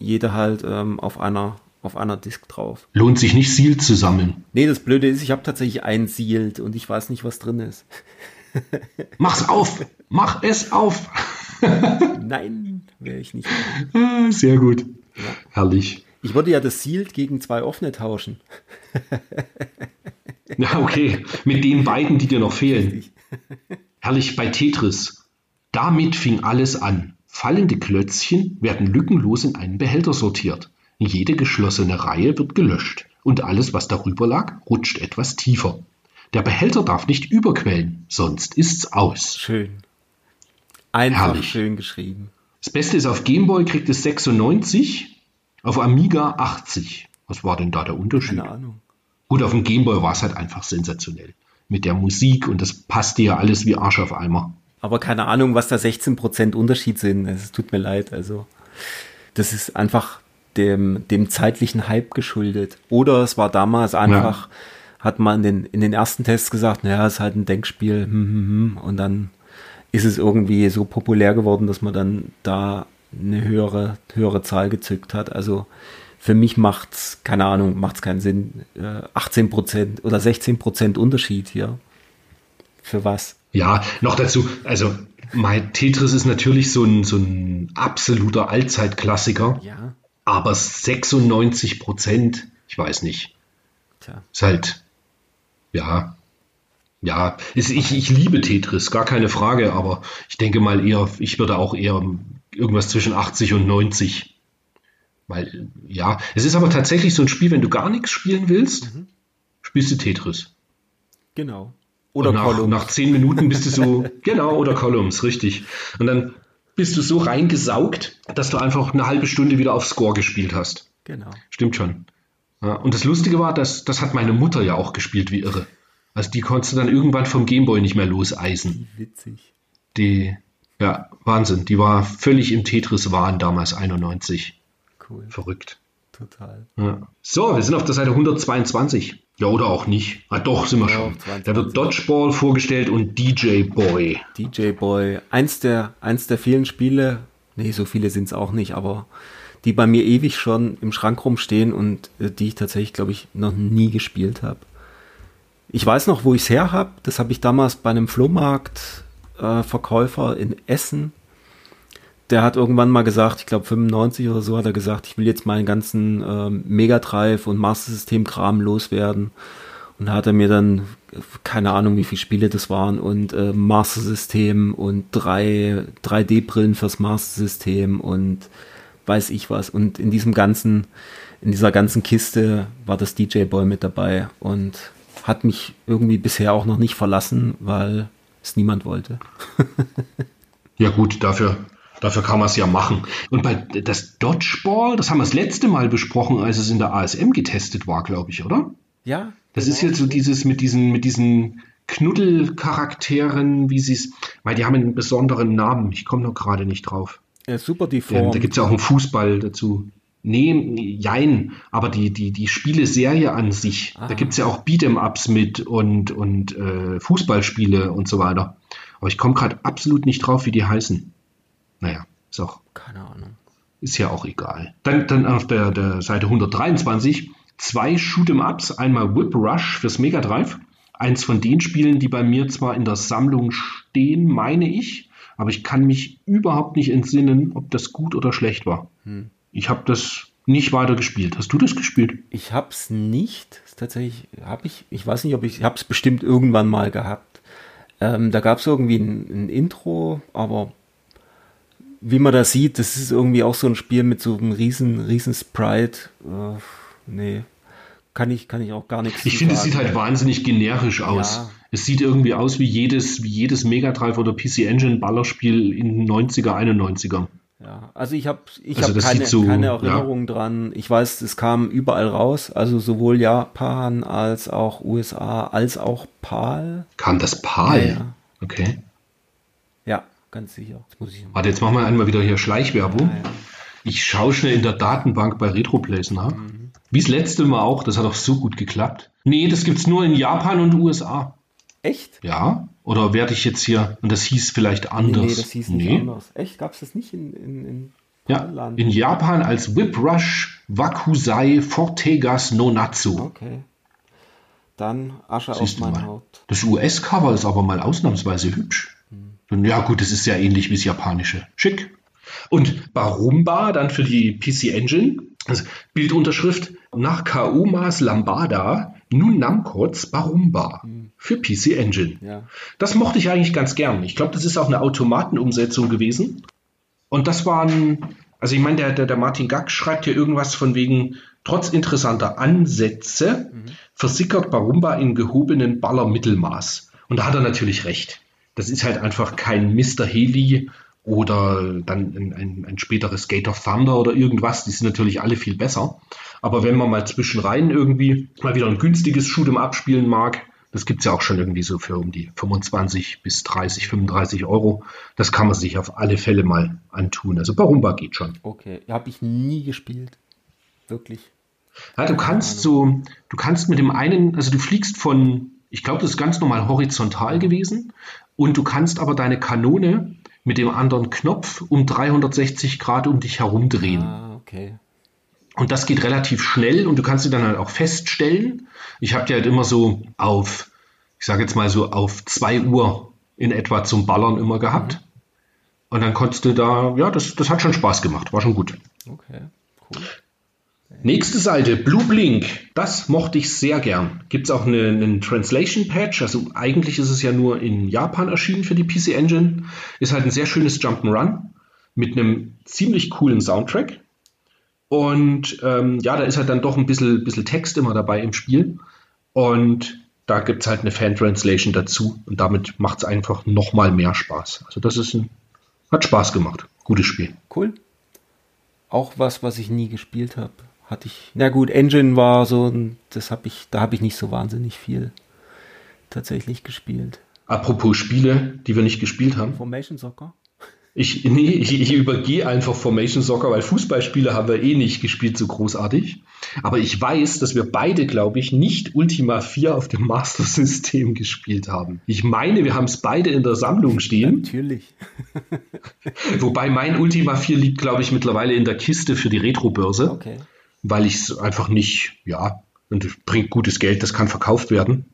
Speaker 2: jede halt ähm, auf einer auf einer Disk drauf.
Speaker 1: Lohnt sich nicht Sealed zu sammeln.
Speaker 2: Nee, das Blöde ist, ich habe tatsächlich ein Sealed und ich weiß nicht, was drin ist. (laughs)
Speaker 1: Mach's auf! Mach es auf! (laughs)
Speaker 2: Nein, wäre ich nicht.
Speaker 1: Sehr gut. Ja. Herrlich.
Speaker 2: Ich würde ja das Sealed gegen zwei offene tauschen. (laughs)
Speaker 1: ja, okay. Mit den beiden, die dir noch fehlen. Herrlich bei Tetris. Damit fing alles an. Fallende Klötzchen werden lückenlos in einen Behälter sortiert. Jede geschlossene Reihe wird gelöscht und alles, was darüber lag, rutscht etwas tiefer. Der Behälter darf nicht überquellen, sonst ist's aus.
Speaker 2: Schön. Einfach Herrlich. schön geschrieben.
Speaker 1: Das Beste ist, auf Gameboy kriegt es 96, auf Amiga 80. Was war denn da der Unterschied?
Speaker 2: Keine Ahnung.
Speaker 1: Gut, auf dem Gameboy war es halt einfach sensationell. Mit der Musik und das passte ja alles wie Arsch auf Eimer.
Speaker 2: Aber keine Ahnung, was da 16% Unterschied sind. Es tut mir leid. Also, das ist einfach dem, dem zeitlichen Hype geschuldet. Oder es war damals einfach. Ja hat man in den, in den ersten Tests gesagt, naja, ist halt ein Denkspiel, hm, hm, hm. und dann ist es irgendwie so populär geworden, dass man dann da eine höhere, höhere Zahl gezückt hat. Also für mich macht's, keine Ahnung, macht's keinen Sinn. Äh, 18 Prozent oder 16 Prozent Unterschied hier. Für was?
Speaker 1: Ja, noch dazu, also mein Tetris ist natürlich so ein, so ein absoluter Allzeitklassiker.
Speaker 2: Ja.
Speaker 1: Aber 96 Prozent, ich weiß nicht.
Speaker 2: Tja.
Speaker 1: Ist halt, ja, ja, ist, ich, ich liebe Tetris, gar keine Frage, aber ich denke mal eher, ich würde auch eher irgendwas zwischen 80 und 90. Weil, ja, es ist aber tatsächlich so ein Spiel, wenn du gar nichts spielen willst, mhm. spielst du Tetris.
Speaker 2: Genau.
Speaker 1: Oder nach, Columns. nach zehn Minuten bist du so, (laughs) genau, oder Columns, richtig. Und dann bist du so reingesaugt, dass du einfach eine halbe Stunde wieder auf Score gespielt hast.
Speaker 2: Genau.
Speaker 1: Stimmt schon. Und das Lustige war, dass das hat meine Mutter ja auch gespielt wie irre. Also die konntest du dann irgendwann vom Gameboy nicht mehr loseisen.
Speaker 2: Witzig.
Speaker 1: Die, ja, Wahnsinn. Die war völlig im Tetris-Wahn damals, 91.
Speaker 2: Cool.
Speaker 1: Verrückt.
Speaker 2: Total.
Speaker 1: Ja. So, wir sind auf der Seite 122. Ja, oder auch nicht. Ah, doch, sind wir ja, schon. 22. Da wird Dodgeball vorgestellt und DJ Boy.
Speaker 2: DJ Boy. Eins der, eins der vielen Spiele, nee, so viele sind es auch nicht, aber die bei mir ewig schon im Schrank rumstehen und äh, die ich tatsächlich, glaube ich, noch nie gespielt habe. Ich weiß noch, wo ich es her habe. Das habe ich damals bei einem Flohmarkt-Verkäufer äh, in Essen. Der hat irgendwann mal gesagt, ich glaube 95 oder so, hat er gesagt, ich will jetzt meinen ganzen äh, Megadrive und Master System Kram loswerden. Und da hat er mir dann, keine Ahnung, wie viele Spiele das waren, und äh, Master System und drei 3D-Brillen fürs Master System und weiß ich was. Und in diesem ganzen, in dieser ganzen Kiste war das DJ Boy mit dabei und hat mich irgendwie bisher auch noch nicht verlassen, weil es niemand wollte.
Speaker 1: ja gut, dafür, dafür kann man es ja machen. Und bei das Dodgeball, das haben wir das letzte Mal besprochen, als es in der ASM getestet war, glaube ich, oder?
Speaker 2: Ja.
Speaker 1: Das genau. ist jetzt so dieses mit diesen, mit diesen Knuddelcharakteren, wie sie es, weil die haben einen besonderen Namen. Ich komme noch gerade nicht drauf.
Speaker 2: Ja, super die Form.
Speaker 1: Ja, da gibt es ja auch einen Fußball dazu. Nee, jein, aber die, die, die Spieleserie an sich, ah. da gibt es ja auch Beat'em-Ups mit und, und äh, Fußballspiele und so weiter. Aber ich komme gerade absolut nicht drauf, wie die heißen. Naja, ist auch.
Speaker 2: Keine Ahnung.
Speaker 1: Ist ja auch egal. Dann, dann auf der, der Seite 123 zwei Shoot'em-Ups, einmal Whip Rush fürs Mega Drive. Eins von den Spielen, die bei mir zwar in der Sammlung stehen, meine ich, aber ich kann mich überhaupt nicht entsinnen, ob das gut oder schlecht war. Hm. Ich habe das nicht weiter gespielt. Hast du das gespielt?
Speaker 2: Ich habe es nicht. Tatsächlich habe ich, ich weiß nicht, ob ich, ich habe es bestimmt irgendwann mal gehabt. Ähm, da gab es irgendwie ein, ein, Intro, aber wie man da sieht, das ist irgendwie auch so ein Spiel mit so einem riesen, riesen Sprite. Äh, nee, kann ich, kann ich auch gar nichts
Speaker 1: Ich finde, es sieht halt wahnsinnig generisch aus. Ja. Es sieht irgendwie aus wie jedes, wie jedes Mega Drive oder PC Engine Ballerspiel in den 90er, 91er.
Speaker 2: Ja, also ich habe ich also hab keine, so, keine Erinnerung ja. dran. Ich weiß, es kam überall raus, also sowohl Japan als auch USA, als auch PAL.
Speaker 1: Kam das PAL?
Speaker 2: Ja, ja.
Speaker 1: Okay.
Speaker 2: Ja, ganz sicher.
Speaker 1: Jetzt ich Warte, jetzt machen wir einmal wieder hier Schleichwerbung. Ich schaue schnell in der Datenbank bei Retroplays nach. Mhm. Wie das letzte Mal auch, das hat auch so gut geklappt. Nee, das gibt es nur in Japan und USA.
Speaker 2: Echt?
Speaker 1: Ja. Oder werde ich jetzt hier, und das hieß vielleicht anders. Nee, nee
Speaker 2: das hieß nicht nee. anders. Echt? Gab es das nicht in, in, in
Speaker 1: ja, in Japan als Whip Rush Wakusai Fortegas no Natsu.
Speaker 2: Okay. Dann Asche auf mein mal. Haupt.
Speaker 1: Das US-Cover ist aber mal ausnahmsweise hübsch. Hm. Ja gut, das ist ja ähnlich wie das japanische. Schick. Und Barumba dann für die PC Engine. Also Bildunterschrift nach Kaumas Lambada nun Namcots Barumba hm. Für PC Engine.
Speaker 2: Ja.
Speaker 1: Das mochte ich eigentlich ganz gern. Ich glaube, das ist auch eine Automatenumsetzung gewesen. Und das waren, also ich meine, der, der, der Martin Gack schreibt hier irgendwas von wegen, trotz interessanter Ansätze mhm. versickert Barumba in gehobenen Ballermittelmaß. Und da hat er natürlich recht. Das ist halt einfach kein Mr. Heli oder dann ein, ein, ein späteres Gate of Thunder oder irgendwas. Die sind natürlich alle viel besser. Aber wenn man mal zwischenrein irgendwie mal wieder ein günstiges Shoot'em abspielen mag, das gibt es ja auch schon irgendwie so für um die 25 bis 30, 35 Euro. Das kann man sich auf alle Fälle mal antun. Also Barumba geht schon.
Speaker 2: Okay, habe ich nie gespielt. Wirklich.
Speaker 1: Ja, du kannst so, du kannst mit dem einen, also du fliegst von, ich glaube, das ist ganz normal horizontal gewesen und du kannst aber deine Kanone mit dem anderen Knopf um 360 Grad um dich herum drehen.
Speaker 2: Ah, okay.
Speaker 1: Und das geht relativ schnell und du kannst sie dann halt auch feststellen. Ich habe die halt immer so auf, ich sage jetzt mal so auf 2 Uhr in etwa zum Ballern immer gehabt. Und dann konntest du da, ja, das, das hat schon Spaß gemacht, war schon gut.
Speaker 2: Okay, cool.
Speaker 1: Nächste Seite, Blue Blink. Das mochte ich sehr gern. Gibt es auch eine, einen Translation Patch? Also eigentlich ist es ja nur in Japan erschienen für die PC Engine. Ist halt ein sehr schönes Jump'n'Run mit einem ziemlich coolen Soundtrack. Und ähm, ja, da ist halt dann doch ein bisschen, bisschen Text immer dabei im Spiel. Und da gibt es halt eine Fan-Translation dazu. Und damit macht es einfach nochmal mehr Spaß. Also das ist ein, hat Spaß gemacht. Gutes Spiel.
Speaker 2: Cool. Auch was, was ich nie gespielt habe. Hatte ich. Na gut, Engine war so, das habe ich, da habe ich nicht so wahnsinnig viel tatsächlich gespielt.
Speaker 1: Apropos Spiele, die wir nicht gespielt haben.
Speaker 2: Formation Soccer?
Speaker 1: Ich, nee, ich, ich übergehe einfach Formation Soccer, weil Fußballspiele haben wir eh nicht gespielt, so großartig. Aber ich weiß, dass wir beide, glaube ich, nicht Ultima 4 auf dem Master System (laughs) gespielt haben. Ich meine, wir haben es beide in der Sammlung stehen.
Speaker 2: Natürlich. (laughs)
Speaker 1: Wobei mein Ultima 4 liegt, glaube ich, mittlerweile in der Kiste für die Retro-Börse.
Speaker 2: Okay.
Speaker 1: Weil ich es einfach nicht, ja, und bringt gutes Geld, das kann verkauft werden,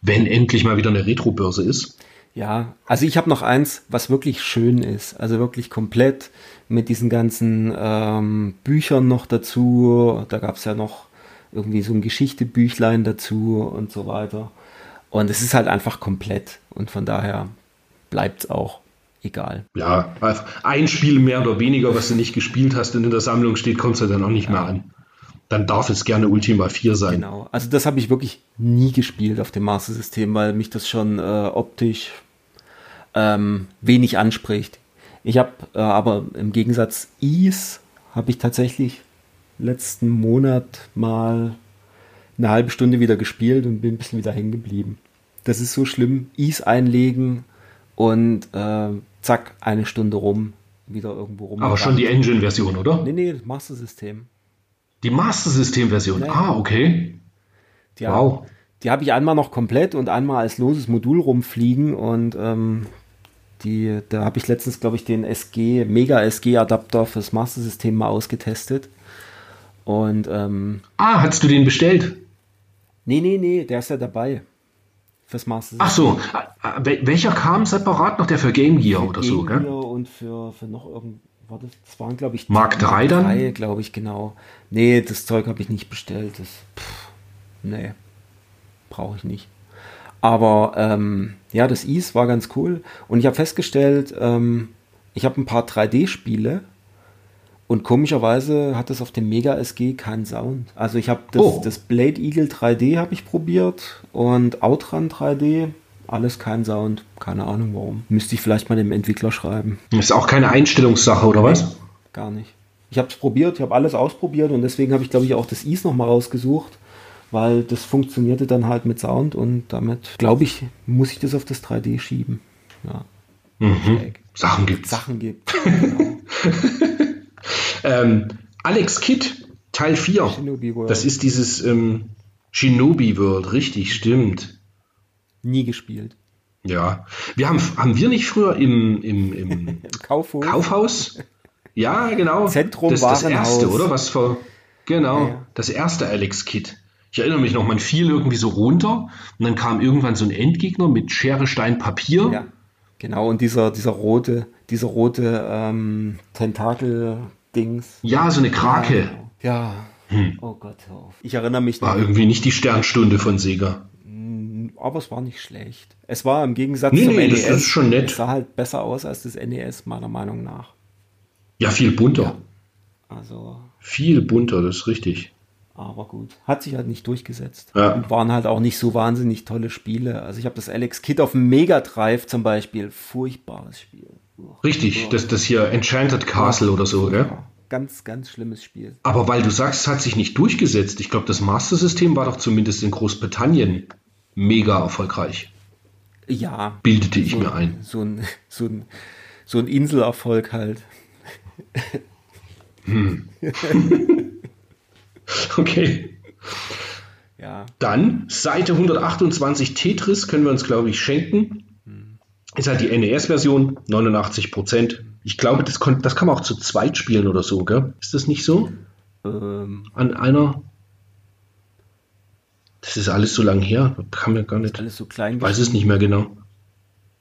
Speaker 1: wenn endlich mal wieder eine Retro-Börse ist.
Speaker 2: Ja, also ich habe noch eins, was wirklich schön ist. Also wirklich komplett mit diesen ganzen ähm, Büchern noch dazu. Da gab es ja noch irgendwie so ein Geschichtebüchlein dazu und so weiter. Und es ist halt einfach komplett. Und von daher bleibt es auch egal.
Speaker 1: Ja, ein Spiel mehr oder weniger, was du nicht gespielt hast und in der Sammlung steht, kommt es ja dann auch nicht ja. mehr an. Dann darf es gerne Ultima 4 sein.
Speaker 2: Genau, also das habe ich wirklich nie gespielt auf dem Master System, weil mich das schon äh, optisch ähm, wenig anspricht. Ich habe äh, aber im Gegensatz Ease habe ich tatsächlich letzten Monat mal eine halbe Stunde wieder gespielt und bin ein bisschen wieder hängen geblieben. Das ist so schlimm. Ease einlegen und äh, zack, eine Stunde rum, wieder irgendwo rum.
Speaker 1: Aber schon die Engine-Version, oder?
Speaker 2: Nee, nee, Master System.
Speaker 1: Die Master System-Version, nee. ah, okay.
Speaker 2: Die wow. Hab, die habe ich einmal noch komplett und einmal als loses Modul rumfliegen und ähm, die, da habe ich letztens, glaube ich, den SG, Mega SG-Adapter fürs Master System mal ausgetestet. Und ähm,
Speaker 1: Ah, hast du den bestellt?
Speaker 2: Nee, nee, nee, der ist ja dabei. Fürs Master System.
Speaker 1: Ach so, welcher kam separat noch? Der für Game Gear für oder Game so,
Speaker 2: gell? Gear und für, für noch irgend, warte, das waren, glaube ich,
Speaker 1: Mark 3 dann?
Speaker 2: glaube ich, genau. Nee, das Zeug habe ich nicht bestellt. Das, pff, nee, brauche ich nicht. Aber ähm, ja, das Ease war ganz cool. Und ich habe festgestellt, ähm, ich habe ein paar 3D-Spiele und komischerweise hat das auf dem Mega SG keinen Sound. Also ich habe das, oh. das Blade Eagle 3D habe ich probiert und Outrun 3D, alles kein Sound. Keine Ahnung warum. Müsste ich vielleicht mal dem Entwickler schreiben.
Speaker 1: Ist auch keine Einstellungssache, oder was?
Speaker 2: gar nicht. Ich habe es probiert, ich habe alles ausprobiert und deswegen habe ich, glaube ich, auch das Ease nochmal rausgesucht weil das funktionierte dann halt mit Sound und damit, glaube ich, muss ich das auf das 3D schieben. Ja.
Speaker 1: Mhm. Sachen gibt
Speaker 2: Sachen (laughs) gibt. Genau.
Speaker 1: ähm, Alex Kidd, Teil 4. Das ist dieses ähm, Shinobi World, richtig, stimmt.
Speaker 2: Nie gespielt.
Speaker 1: Ja. Wir haben, haben wir nicht früher im, im, im (laughs)
Speaker 2: Kaufhaus?
Speaker 1: Kaufhaus? Ja, genau.
Speaker 2: Zentrum
Speaker 1: das, das erste, oder? Was vor, genau,
Speaker 2: Ja, ja.
Speaker 1: das erste Alex Kidd. Ich erinnere mich noch, man fiel irgendwie so runter und dann kam irgendwann so ein Endgegner mit Schere, Stein, Papier.
Speaker 2: Ja, genau. Und dieser, dieser rote, dieser rote ähm, Tentakel-Dings.
Speaker 1: Ja, so eine Krake.
Speaker 2: Ja. Hm. Oh Gott, hör auf. Ich erinnere mich
Speaker 1: War irgendwie nicht die Sternstunde von Sega.
Speaker 2: Mm, aber es war nicht schlecht. Es war im Gegensatz
Speaker 1: nee,
Speaker 2: zum
Speaker 1: nee,
Speaker 2: NES.
Speaker 1: Das ist schon nett.
Speaker 2: Es sah halt besser aus als das NES, meiner Meinung nach.
Speaker 1: Ja, viel bunter. Ja.
Speaker 2: Also.
Speaker 1: Viel bunter, das ist richtig.
Speaker 2: Aber gut, hat sich halt nicht durchgesetzt.
Speaker 1: Ja.
Speaker 2: Und waren halt auch nicht so wahnsinnig tolle Spiele. Also ich habe das Alex Kid auf dem Mega Drive zum Beispiel. Furchtbares Spiel.
Speaker 1: Richtig, das, das hier Enchanted Castle oder so, gell?
Speaker 2: Ja, ganz, ganz schlimmes Spiel.
Speaker 1: Aber weil du sagst, es hat sich nicht durchgesetzt. Ich glaube, das Master System war doch zumindest in Großbritannien mega erfolgreich.
Speaker 2: Ja.
Speaker 1: Bildete ich
Speaker 2: so,
Speaker 1: mir ein.
Speaker 2: So ein, so ein, so ein Inselerfolg halt.
Speaker 1: Hm. (laughs) (laughs) Okay.
Speaker 2: Ja.
Speaker 1: Dann Seite 128 Tetris können wir uns, glaube ich, schenken. Ist halt die NES-Version, 89 Prozent. Ich glaube, das, kon- das kann man auch zu zweit spielen oder so, gell? Ist das nicht so?
Speaker 2: Ähm,
Speaker 1: An einer. Das ist alles so lang her. Kann mir gar nicht.
Speaker 2: alles so klein.
Speaker 1: Weiß es nicht mehr genau.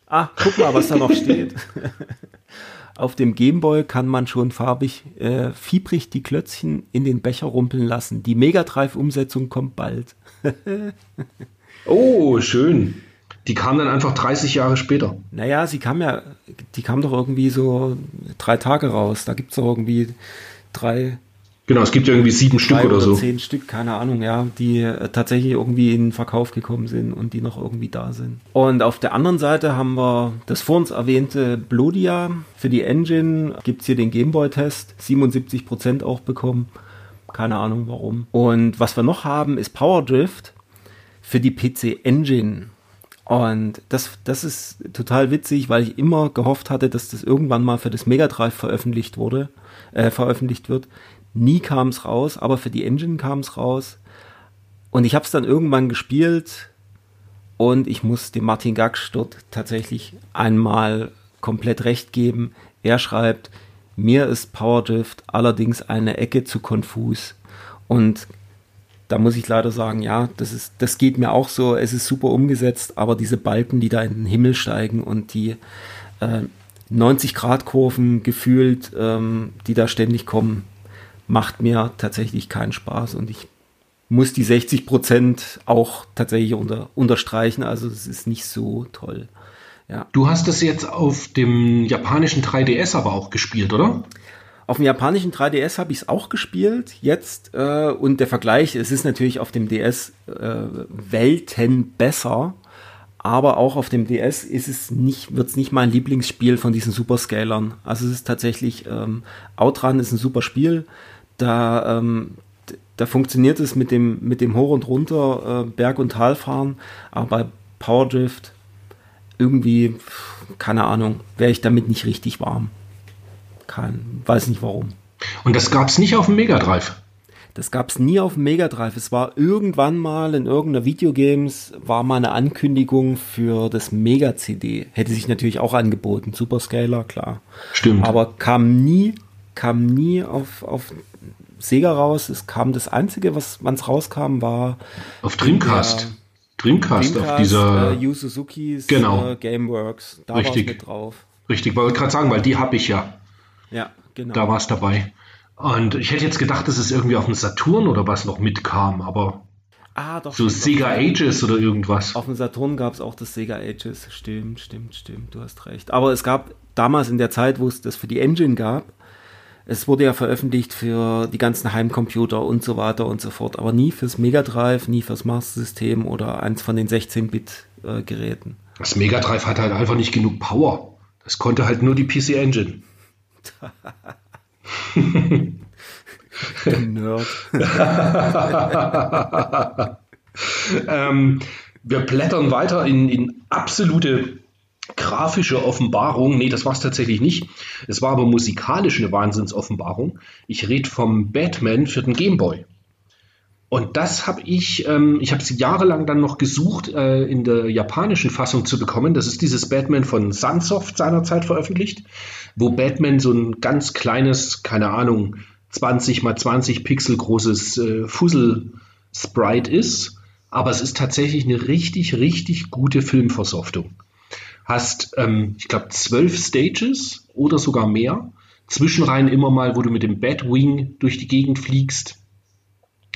Speaker 2: Ah, guck mal, was da noch steht. (laughs) Auf dem Gameboy kann man schon farbig, äh, fiebrig die Klötzchen in den Becher rumpeln lassen. Die Mega Drive-Umsetzung kommt bald. (laughs)
Speaker 1: Oh, schön. Die kam dann einfach 30 Jahre später.
Speaker 2: Naja, sie kam ja, die kam doch irgendwie so drei Tage raus. Da gibt es doch irgendwie drei,
Speaker 1: Genau, es gibt ja irgendwie sieben Stück
Speaker 2: drei
Speaker 1: oder so.
Speaker 2: zehn Stück, keine Ahnung, ja, die äh, tatsächlich irgendwie in den Verkauf gekommen sind und die noch irgendwie da sind. Und auf der anderen Seite haben wir das vor uns erwähnte Blodia. Für die Engine gibt es hier den Gameboy-Test, 77% auch bekommen. Keine Ahnung warum. Und was wir noch haben, ist Power Drift für die PC Engine. Und das, das ist total witzig, weil ich immer gehofft hatte, dass das irgendwann mal für das Mega Drive veröffentlicht wurde, äh, veröffentlicht wird. Nie kam es raus, aber für die Engine kam es raus. Und ich habe es dann irgendwann gespielt und ich muss dem Martin Gaksch dort tatsächlich einmal komplett recht geben. Er schreibt, mir ist Powerdrift allerdings eine Ecke zu konfus. Und da muss ich leider sagen, ja, das ist, das geht mir auch so. Es ist super umgesetzt, aber diese Balken, die da in den Himmel steigen und die äh, 90-Grad-Kurven gefühlt, ähm, die da ständig kommen, macht mir tatsächlich keinen Spaß und ich muss die 60 Prozent auch tatsächlich unter, unterstreichen. Also es ist nicht so toll. Ja.
Speaker 1: Du hast das jetzt auf dem japanischen 3DS aber auch gespielt, oder?
Speaker 2: Auf dem japanischen 3DS habe ich es auch gespielt jetzt äh, und der Vergleich, es ist natürlich auf dem DS äh, Welten besser, aber auch auf dem DS ist es nicht, wird es nicht mein Lieblingsspiel von diesen Superscalern. Also es ist tatsächlich, ähm, Outrun ist ein super Spiel, da, ähm, da funktioniert es mit dem, mit dem Hoch und Runter, äh, Berg- und Talfahren, aber bei Powerdrift irgendwie, keine Ahnung, wäre ich damit nicht richtig warm. Kein, weiß nicht warum.
Speaker 1: Und das gab es nicht auf dem Mega Drive.
Speaker 2: Das gab es nie auf dem Mega Drive. Es war irgendwann mal in irgendeiner Videogames, war mal eine Ankündigung für das Mega CD. Hätte sich natürlich auch angeboten. Superscaler, klar.
Speaker 1: Stimmt.
Speaker 2: Aber kam nie, kam nie auf, auf Sega raus. Es kam das Einzige, was wanns rauskam, war
Speaker 1: auf Dreamcast.
Speaker 2: Ja.
Speaker 1: Dreamcast, auf
Speaker 2: Dreamcast,
Speaker 1: dieser.
Speaker 2: äh, Yu Suzukis
Speaker 1: Genau.
Speaker 2: äh, Gameworks. Da
Speaker 1: Richtig.
Speaker 2: mit drauf.
Speaker 1: Richtig, wollte gerade sagen, weil die habe ich ja.
Speaker 2: Ja, genau.
Speaker 1: Da war es dabei. Und ich hätte jetzt gedacht, dass es irgendwie auf dem Saturn oder was noch mitkam, aber
Speaker 2: ah, doch.
Speaker 1: so Sega. Ages oder irgendwas.
Speaker 2: Auf dem Saturn gab es auch das Sega Ages. Stimmt, stimmt, stimmt. Du hast recht. Aber es gab damals in der Zeit, wo es das für die Engine gab, es wurde ja veröffentlicht für die ganzen Heimcomputer und so weiter und so fort. Aber nie fürs Mega Drive, nie fürs Master System oder eins von den 16-Bit-Geräten.
Speaker 1: Das Mega Drive hatte halt einfach nicht genug Power. Das konnte halt nur die PC Engine.
Speaker 2: Nerd. (laughs)
Speaker 1: Ähm, wir blättern weiter in, in absolute grafische Offenbarung. Nee, das war es tatsächlich nicht. Es war aber musikalisch eine Wahnsinnsoffenbarung. Ich rede vom Batman für den Gameboy. Und das habe ich, ähm, ich habe es jahrelang dann noch gesucht, äh, in der japanischen Fassung zu bekommen. Das ist dieses Batman von Sunsoft seinerzeit veröffentlicht, wo Batman so ein ganz kleines, keine Ahnung, 20 mal 20 Pixel großes äh, Fussel-Sprite ist. Aber es ist tatsächlich eine richtig, richtig gute Filmversoftung. Hast, ähm, ich glaube, zwölf Stages oder sogar mehr. Zwischenreihen immer mal, wo du mit dem Batwing durch die Gegend fliegst.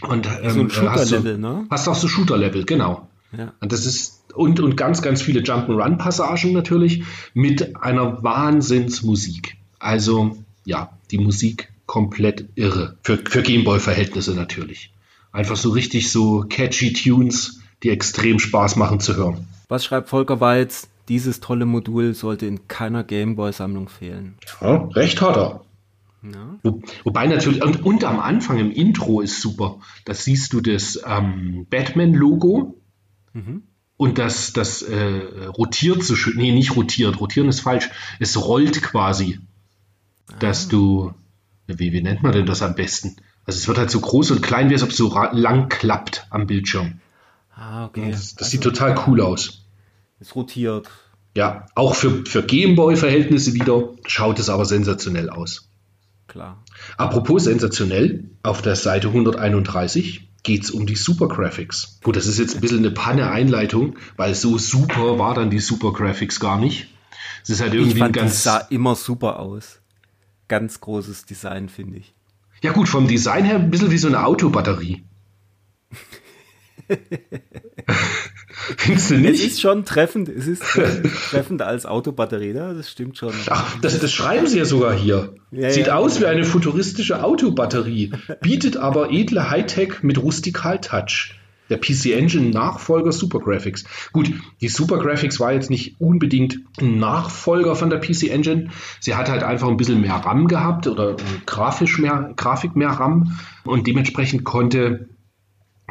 Speaker 1: Und ähm,
Speaker 2: so ein
Speaker 1: äh, hast,
Speaker 2: Shooter-Level, ne?
Speaker 1: hast auch so Shooter-Level, genau.
Speaker 2: Ja.
Speaker 1: Und das ist und, und ganz, ganz viele Jump'n'Run-Passagen natürlich mit einer Wahnsinnsmusik. Also ja, die Musik komplett irre. Für, für Gameboy-Verhältnisse natürlich. Einfach so richtig so catchy Tunes, die extrem Spaß machen zu hören.
Speaker 2: Was schreibt Volker Weiz? Dieses tolle Modul sollte in keiner Gameboy-Sammlung fehlen.
Speaker 1: Ja, recht hat er.
Speaker 2: Ja.
Speaker 1: Wo, wobei natürlich, und, und am Anfang im Intro ist super. Da siehst du das ähm, Batman-Logo und das, das äh, rotiert so schön. Nee, nicht rotiert. Rotieren ist falsch. Es rollt quasi, dass du, wie, wie nennt man denn das am besten? Also es wird halt so groß und klein, wie es ob es so lang klappt am Bildschirm.
Speaker 2: Ah, okay.
Speaker 1: Das, das also, sieht total cool aus.
Speaker 2: Es rotiert.
Speaker 1: Ja, auch für, für Gameboy-Verhältnisse wieder schaut es aber sensationell aus.
Speaker 2: Klar.
Speaker 1: Apropos sensationell, auf der Seite 131 geht es um die Super Graphics. Gut, das ist jetzt ein bisschen eine Panne-Einleitung, weil so super war dann die Super Graphics gar nicht. Es ist halt irgendwie ich fand, ein ganz.
Speaker 2: Das sah immer super aus. Ganz großes Design, finde ich.
Speaker 1: Ja, gut, vom Design her ein bisschen wie so eine Autobatterie. (laughs)
Speaker 2: Findest du nicht? Es ist schon treffend, es ist treffend als Autobatterie, ne? das stimmt schon.
Speaker 1: Ach, das, das schreiben sie ja sogar hier. Ja, Sieht ja. aus wie eine futuristische Autobatterie, bietet aber edle Hightech mit Rustikal-Touch. Der PC Engine Nachfolger Super Graphics. Gut, die Super Graphics war jetzt nicht unbedingt ein Nachfolger von der PC Engine. Sie hat halt einfach ein bisschen mehr RAM gehabt oder grafisch mehr, Grafik mehr RAM und dementsprechend konnte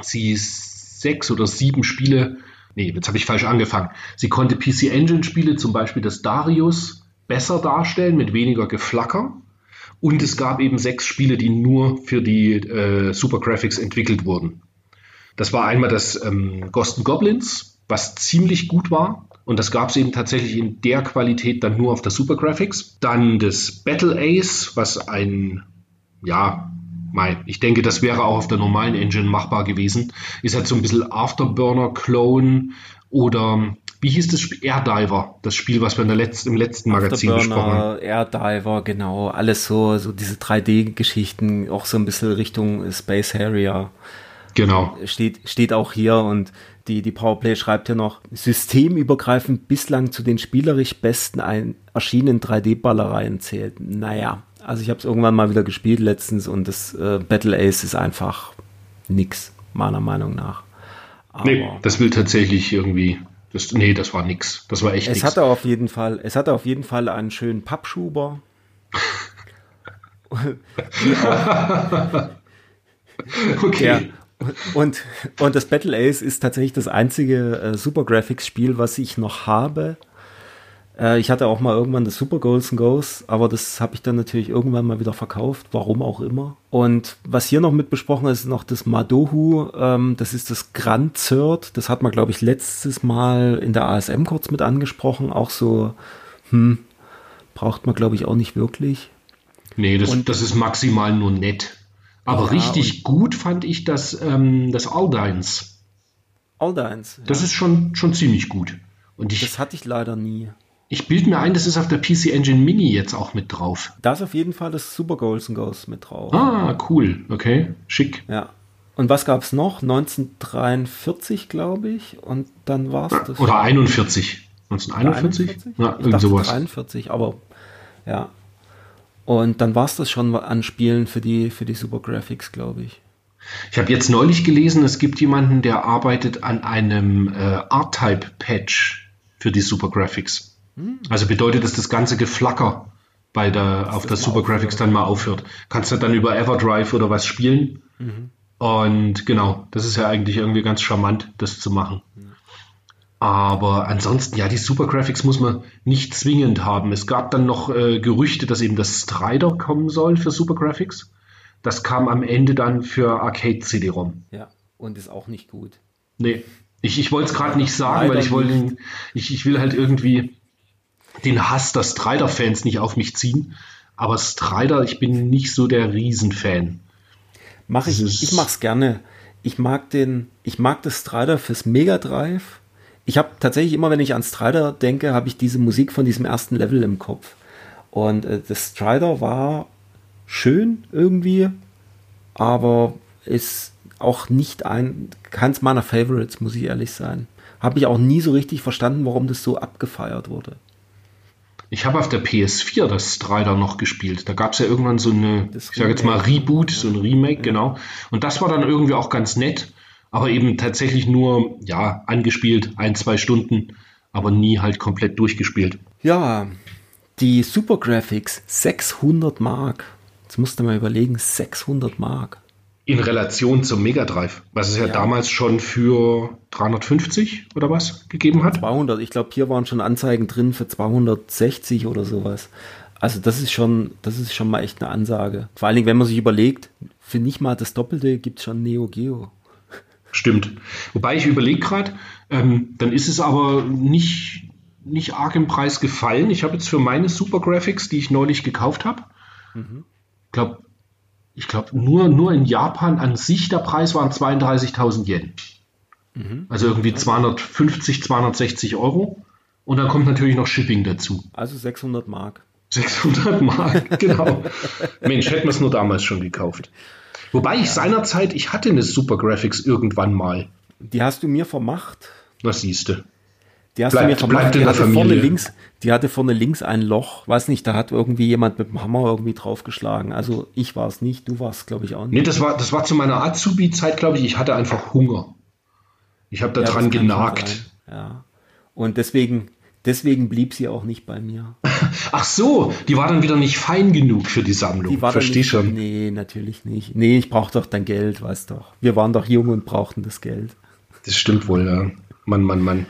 Speaker 1: sie sechs oder sieben Spiele, nee, jetzt habe ich falsch angefangen. Sie konnte PC Engine Spiele, zum Beispiel das Darius, besser darstellen mit weniger Geflacker. Und es gab eben sechs Spiele, die nur für die äh, Super Graphics entwickelt wurden. Das war einmal das ähm, Ghost Goblins, was ziemlich gut war. Und das gab es eben tatsächlich in der Qualität dann nur auf der Super Graphics. Dann das Battle Ace, was ein, ja, Mei, ich denke, das wäre auch auf der normalen Engine machbar gewesen. Ist halt so ein bisschen Afterburner-Clone oder wie hieß das Spiel? Airdiver, das Spiel, was wir in der letzten, im letzten Magazin besprochen haben.
Speaker 2: Airdiver, genau. Alles so, so diese 3D-Geschichten, auch so ein bisschen Richtung Space Harrier.
Speaker 1: Genau.
Speaker 2: Steht, steht auch hier und die, die Powerplay schreibt ja noch, systemübergreifend bislang zu den spielerisch besten ein, erschienenen 3D-Ballereien zählt. Naja, also ich habe es irgendwann mal wieder gespielt letztens und das äh, Battle Ace ist einfach nix, meiner Meinung nach.
Speaker 1: Aber nee, das will tatsächlich irgendwie. Das, nee, das war nix. Das war echt
Speaker 2: es
Speaker 1: nix.
Speaker 2: Hatte auf jeden Fall, es hatte auf jeden Fall einen schönen Pappschuber. (laughs) okay. Ja, und, und das Battle Ace ist tatsächlich das einzige äh, Super Graphics Spiel, was ich noch habe, äh, ich hatte auch mal irgendwann das Super Goals and Goes, aber das habe ich dann natürlich irgendwann mal wieder verkauft, warum auch immer. Und was hier noch mit besprochen ist, ist noch das Madohu, ähm, das ist das Grand Zert, das hat man, glaube ich, letztes Mal in der ASM kurz mit angesprochen, auch so, hm, braucht man, glaube ich, auch nicht wirklich.
Speaker 1: Nee, das, und, das ist maximal nur nett. Aber ja, richtig gut fand ich das, ähm, das Aldines.
Speaker 2: Aldines.
Speaker 1: Ja. Das ist schon, schon ziemlich gut.
Speaker 2: Und ich, das hatte ich leider nie.
Speaker 1: Ich bilde mir ein, das ist auf der PC Engine Mini jetzt auch mit drauf.
Speaker 2: Da ist auf jeden Fall das Super Goals Ghosts mit drauf.
Speaker 1: Ah, cool. Okay, schick.
Speaker 2: Ja. Und was gab es noch? 1943, glaube ich. Und dann war es das.
Speaker 1: Oder 41. 1941? 41?
Speaker 2: Ja, ich irgend sowas. 43, aber ja. Und dann war es das schon an Spielen für die, für die Super Graphics, glaube ich.
Speaker 1: Ich habe jetzt neulich gelesen, es gibt jemanden, der arbeitet an einem äh, R-Type-Patch für die Super Graphics. Also bedeutet, dass das ganze Geflacker bei der, auf der Super Graphics dann mal aufhört. Kannst du dann über Everdrive oder was spielen. Mhm. Und genau, das ist ja eigentlich irgendwie ganz charmant, das zu machen. Mhm. Aber ansonsten, ja, die Super Graphics muss man nicht zwingend haben. Es gab dann noch äh, Gerüchte, dass eben das Strider kommen soll für Super Graphics. Das kam am Ende dann für Arcade CD-ROM.
Speaker 2: Ja, und ist auch nicht gut.
Speaker 1: Nee, ich, ich wollte es gerade nicht sagen, weil ich wollte, ich, ich will halt irgendwie den Hass der Strider-Fans nicht auf mich ziehen. Aber Strider, ich bin nicht so der Riesenfan.
Speaker 2: Mach ich, ich mach's gerne. Ich mag den, ich mag das Strider fürs Mega Drive. Ich habe tatsächlich immer, wenn ich an Strider denke, habe ich diese Musik von diesem ersten Level im Kopf. Und äh, das Strider war schön irgendwie, aber ist auch nicht ein, keins meiner Favorites, muss ich ehrlich sein. Habe ich auch nie so richtig verstanden, warum das so abgefeiert wurde.
Speaker 1: Ich habe auf der PS4 das Strider noch gespielt. Da gab es ja irgendwann so eine, das ich sage jetzt mal Reboot, so ein Remake, ja. genau. Und das war dann irgendwie auch ganz nett, aber eben tatsächlich nur, ja, angespielt, ein, zwei Stunden, aber nie halt komplett durchgespielt.
Speaker 2: Ja, die Super Graphics, 600 Mark. Jetzt musst du mal überlegen, 600 Mark
Speaker 1: in Relation zum Mega Drive, was es ja, ja, damals schon für 350 oder was gegeben hat.
Speaker 2: 200, ich glaube, hier waren schon Anzeigen drin für 260 oder sowas. Also das ist schon, das ist schon mal echt eine Ansage. Vor allen Dingen, wenn man sich überlegt, für nicht mal das Doppelte gibt es schon Neo Geo.
Speaker 1: Stimmt. Wobei ich überlege gerade, ähm, dann ist es aber nicht, nicht arg im Preis gefallen. Ich habe jetzt für meine Super Graphics, die ich neulich gekauft habe, mhm. glaube ich glaube, nur, nur in Japan an sich der Preis waren 32.000 Yen. Mhm. Also irgendwie 250, 260 Euro. Und dann kommt natürlich noch Shipping dazu.
Speaker 2: Also 600 Mark.
Speaker 1: 600 Mark, (laughs) genau. Mensch, hätten wir es nur damals schon gekauft. Wobei ich seinerzeit, ich hatte eine Super Graphics irgendwann mal.
Speaker 2: Die hast du mir vermacht.
Speaker 1: Was siehst du?
Speaker 2: Die hast bleibt, du mir vermacht. Die hatte, vorne links, die hatte vorne links ein Loch. Weiß nicht, da hat irgendwie jemand mit dem Hammer irgendwie draufgeschlagen. Also ich war es nicht, du warst glaube ich auch nicht.
Speaker 1: Nee, das war, das war zu meiner Azubi-Zeit, glaube ich. Ich hatte einfach Hunger. Ich habe da ja, dran genagt.
Speaker 2: Ja. Und deswegen, deswegen blieb sie auch nicht bei mir. (laughs)
Speaker 1: Ach so, die war dann wieder nicht fein genug für die Sammlung. Die war Versteh
Speaker 2: nicht,
Speaker 1: schon.
Speaker 2: Nee, natürlich nicht. Nee, ich brauche doch dein Geld, weißt doch. Wir waren doch jung und brauchten das Geld.
Speaker 1: Das stimmt wohl, ja. Mann, Mann, Mann.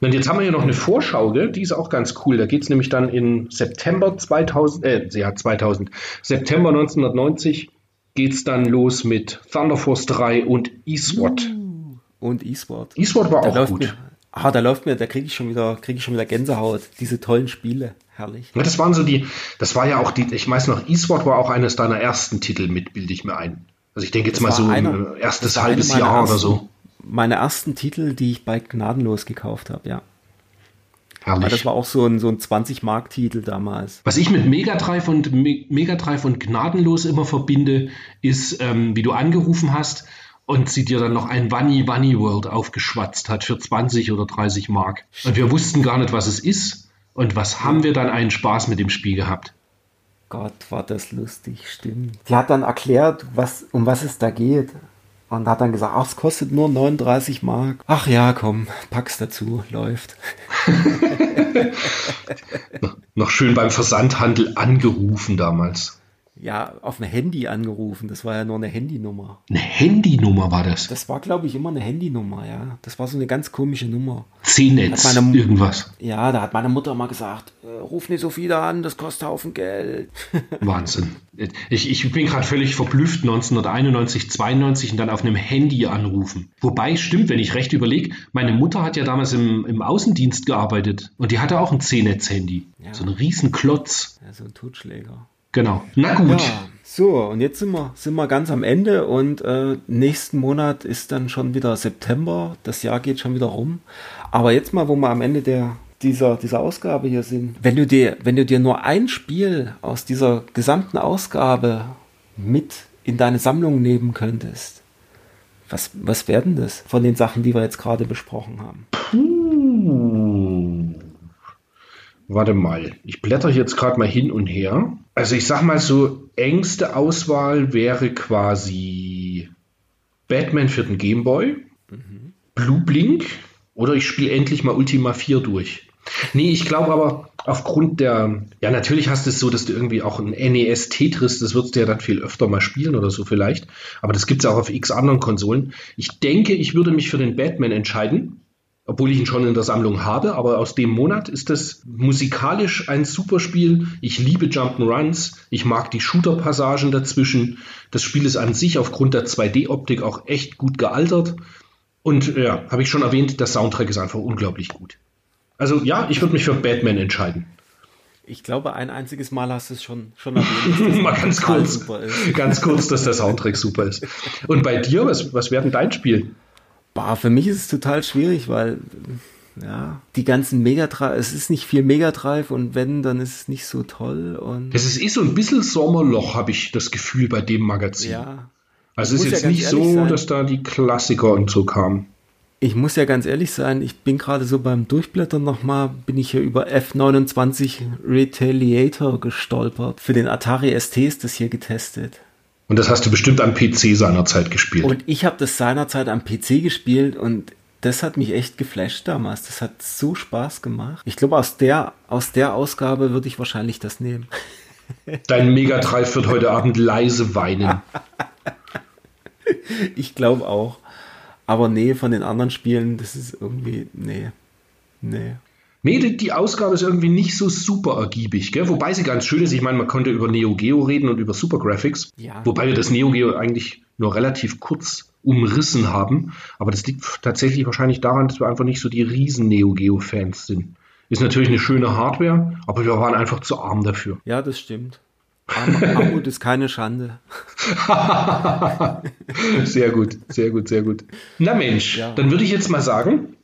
Speaker 1: Und jetzt haben wir hier noch eine Vorschau, gell? die ist auch ganz cool. Da geht es nämlich dann in September 2000, äh, ja, 2000, September 1990 geht es dann los mit Thunder Force 3 und E-SWAT.
Speaker 2: Uh, und E-SWAT.
Speaker 1: E-SWAT war da auch gut.
Speaker 2: Mir, ah, da läuft mir, da kriege ich schon wieder, kriege ich schon wieder Gänsehaut. Diese tollen Spiele. Herrlich.
Speaker 1: Ja, das waren so die, das war ja auch die, ich weiß noch, E-SWAT war auch eines deiner ersten Titel mit, bilde ich mir ein. Also ich denke jetzt das mal so einer, ein erstes halbes Jahr oder so
Speaker 2: meine ersten Titel, die ich bei Gnadenlos gekauft habe, ja. Herrlich. Aber das war auch so ein, so ein 20-Mark-Titel damals.
Speaker 1: Was ich mit Mega Drive und, Mega Drive und Gnadenlos immer verbinde, ist, ähm, wie du angerufen hast und sie dir dann noch ein Bunny Bunny World aufgeschwatzt hat für 20 oder 30 Mark. Und wir wussten gar nicht, was es ist. Und was haben wir dann einen Spaß mit dem Spiel gehabt?
Speaker 2: Gott, war das lustig, stimmt. Die hat dann erklärt, was, um was es da geht. Und hat dann gesagt, ach, es kostet nur 39 Mark. Ach ja, komm, pack's dazu, läuft. (laughs)
Speaker 1: noch schön beim Versandhandel angerufen damals
Speaker 2: ja, auf ein Handy angerufen. Das war ja nur eine Handynummer.
Speaker 1: Eine Handynummer war das?
Speaker 2: Das war, glaube ich, immer eine Handynummer, ja. Das war so eine ganz komische Nummer.
Speaker 1: C-Netz, irgendwas.
Speaker 2: Ja, da hat meine Mutter mal gesagt, äh, ruf nicht so viel an, das kostet Haufen Geld. (laughs)
Speaker 1: Wahnsinn. Ich, ich bin gerade völlig verblüfft, 1991, 92 und dann auf einem Handy anrufen. Wobei, stimmt, wenn ich recht überlege, meine Mutter hat ja damals im, im Außendienst gearbeitet und die hatte auch ein C-Netz-Handy. Ja. So ein Riesenklotz.
Speaker 2: Ja, so ein Totschläger.
Speaker 1: Genau. Na gut.
Speaker 2: Ja, so, und jetzt sind wir, sind wir ganz am Ende und äh, nächsten Monat ist dann schon wieder September. Das Jahr geht schon wieder rum. Aber jetzt mal, wo wir am Ende der, dieser, dieser Ausgabe hier sind. Wenn du dir, wenn du dir nur ein Spiel aus dieser gesamten Ausgabe mit in deine Sammlung nehmen könntest, was, was werden das von den Sachen, die wir jetzt gerade besprochen haben?
Speaker 1: Puh. Warte mal, ich blätter jetzt gerade mal hin und her. Also ich sag mal so, engste Auswahl wäre quasi Batman für den Gameboy, mhm. Blue Blink oder ich spiele endlich mal Ultima 4 durch. Nee, ich glaube aber aufgrund der, ja natürlich hast du es so, dass du irgendwie auch ein NES Tetris, das würdest du ja dann viel öfter mal spielen oder so vielleicht, aber das gibt es auch auf x anderen Konsolen. Ich denke, ich würde mich für den Batman entscheiden, obwohl ich ihn schon in der Sammlung habe, aber aus dem Monat ist das musikalisch ein super Spiel. Ich liebe Jump'n'Runs, ich mag die Shooter-Passagen dazwischen. Das Spiel ist an sich aufgrund der 2D-Optik auch echt gut gealtert. Und ja, habe ich schon erwähnt, der Soundtrack ist einfach unglaublich gut. Also ja, ich würde mich für Batman entscheiden.
Speaker 2: Ich glaube, ein einziges Mal hast du es schon, schon erwähnt. (laughs)
Speaker 1: Mal ganz kurz, ganz kurz, dass der Soundtrack super ist. Und bei dir, was, was wäre denn dein Spiel?
Speaker 2: Bah, für mich ist es total schwierig, weil ja, die ganzen Megadrive, es ist nicht viel Megadrive und wenn, dann ist es nicht so toll. Und
Speaker 1: das ist eh so ein bisschen Sommerloch, habe ich das Gefühl bei dem Magazin. Ja. Also es ist jetzt ja nicht so, sein, dass da die Klassiker und so kamen.
Speaker 2: Ich muss ja ganz ehrlich sein, ich bin gerade so beim Durchblättern nochmal, bin ich hier über F29 Retaliator gestolpert. Für den Atari ST ist das hier getestet.
Speaker 1: Und das hast du bestimmt am PC seinerzeit gespielt.
Speaker 2: Und ich habe das seinerzeit am PC gespielt und das hat mich echt geflasht damals. Das hat so Spaß gemacht. Ich glaube, aus der, aus der Ausgabe würde ich wahrscheinlich das nehmen. (laughs)
Speaker 1: Dein Mega Drive wird heute Abend leise weinen. (laughs)
Speaker 2: ich glaube auch. Aber nee, von den anderen Spielen, das ist irgendwie, nee, nee.
Speaker 1: Nee, die, die, Ausgabe ist irgendwie nicht so super ergiebig, gell? wobei sie ganz schön ist. Ich meine, man konnte über Neo Geo reden und über Super Graphics, ja. wobei wir das Neo Geo eigentlich nur relativ kurz umrissen haben. Aber das liegt tatsächlich wahrscheinlich daran, dass wir einfach nicht so die riesen Neo Geo Fans sind. Ist natürlich eine schöne Hardware, aber wir waren einfach zu arm dafür.
Speaker 2: Ja, das stimmt. Armut ist keine Schande. (laughs)
Speaker 1: sehr gut, sehr gut, sehr gut. Na Mensch, ja. dann würde ich jetzt mal sagen,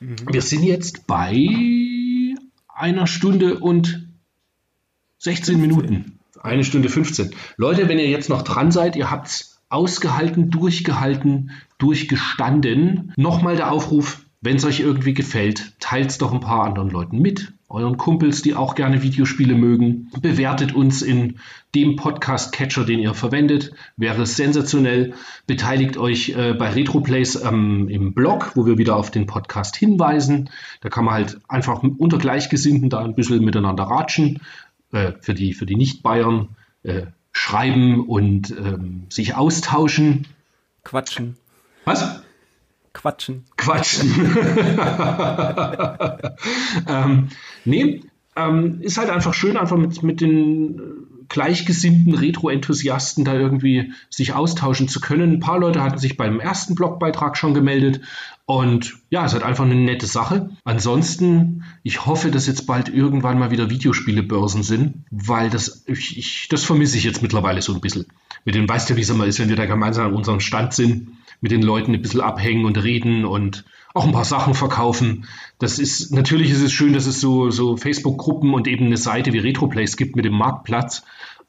Speaker 1: mhm. wir sind jetzt bei einer Stunde und 16 Minuten. Eine Stunde 15. Leute, wenn ihr jetzt noch dran seid, ihr habt es ausgehalten, durchgehalten, durchgestanden. Nochmal der Aufruf, wenn es euch irgendwie gefällt, teilt es doch ein paar anderen Leuten mit. Euren Kumpels, die auch gerne Videospiele mögen. Bewertet uns in dem Podcast-Catcher, den ihr verwendet. Wäre sensationell. Beteiligt euch äh, bei RetroPlays ähm, im Blog, wo wir wieder auf den Podcast hinweisen. Da kann man halt einfach unter Gleichgesinnten da ein bisschen miteinander ratschen. Äh, für die, für die Nicht-Bayern äh, schreiben und ähm, sich austauschen.
Speaker 2: Quatschen.
Speaker 1: Was?
Speaker 2: Quatschen.
Speaker 1: Quatschen. (laughs) ähm, nee, ähm, ist halt einfach schön, einfach mit, mit den gleichgesinnten Retro-Enthusiasten da irgendwie sich austauschen zu können. Ein paar Leute hatten sich beim ersten Blogbeitrag schon gemeldet. Und ja, es ist halt einfach eine nette Sache. Ansonsten, ich hoffe, dass jetzt bald irgendwann mal wieder Videospielebörsen sind, weil das, ich, ich, das vermisse ich jetzt mittlerweile so ein bisschen. Mit dem, weißt du, wie es immer ist, wenn wir da gemeinsam an unserem Stand sind mit den Leuten ein bisschen abhängen und reden und auch ein paar Sachen verkaufen. Das ist, natürlich ist es schön, dass es so, so Facebook-Gruppen und eben eine Seite wie RetroPlace gibt mit dem Marktplatz.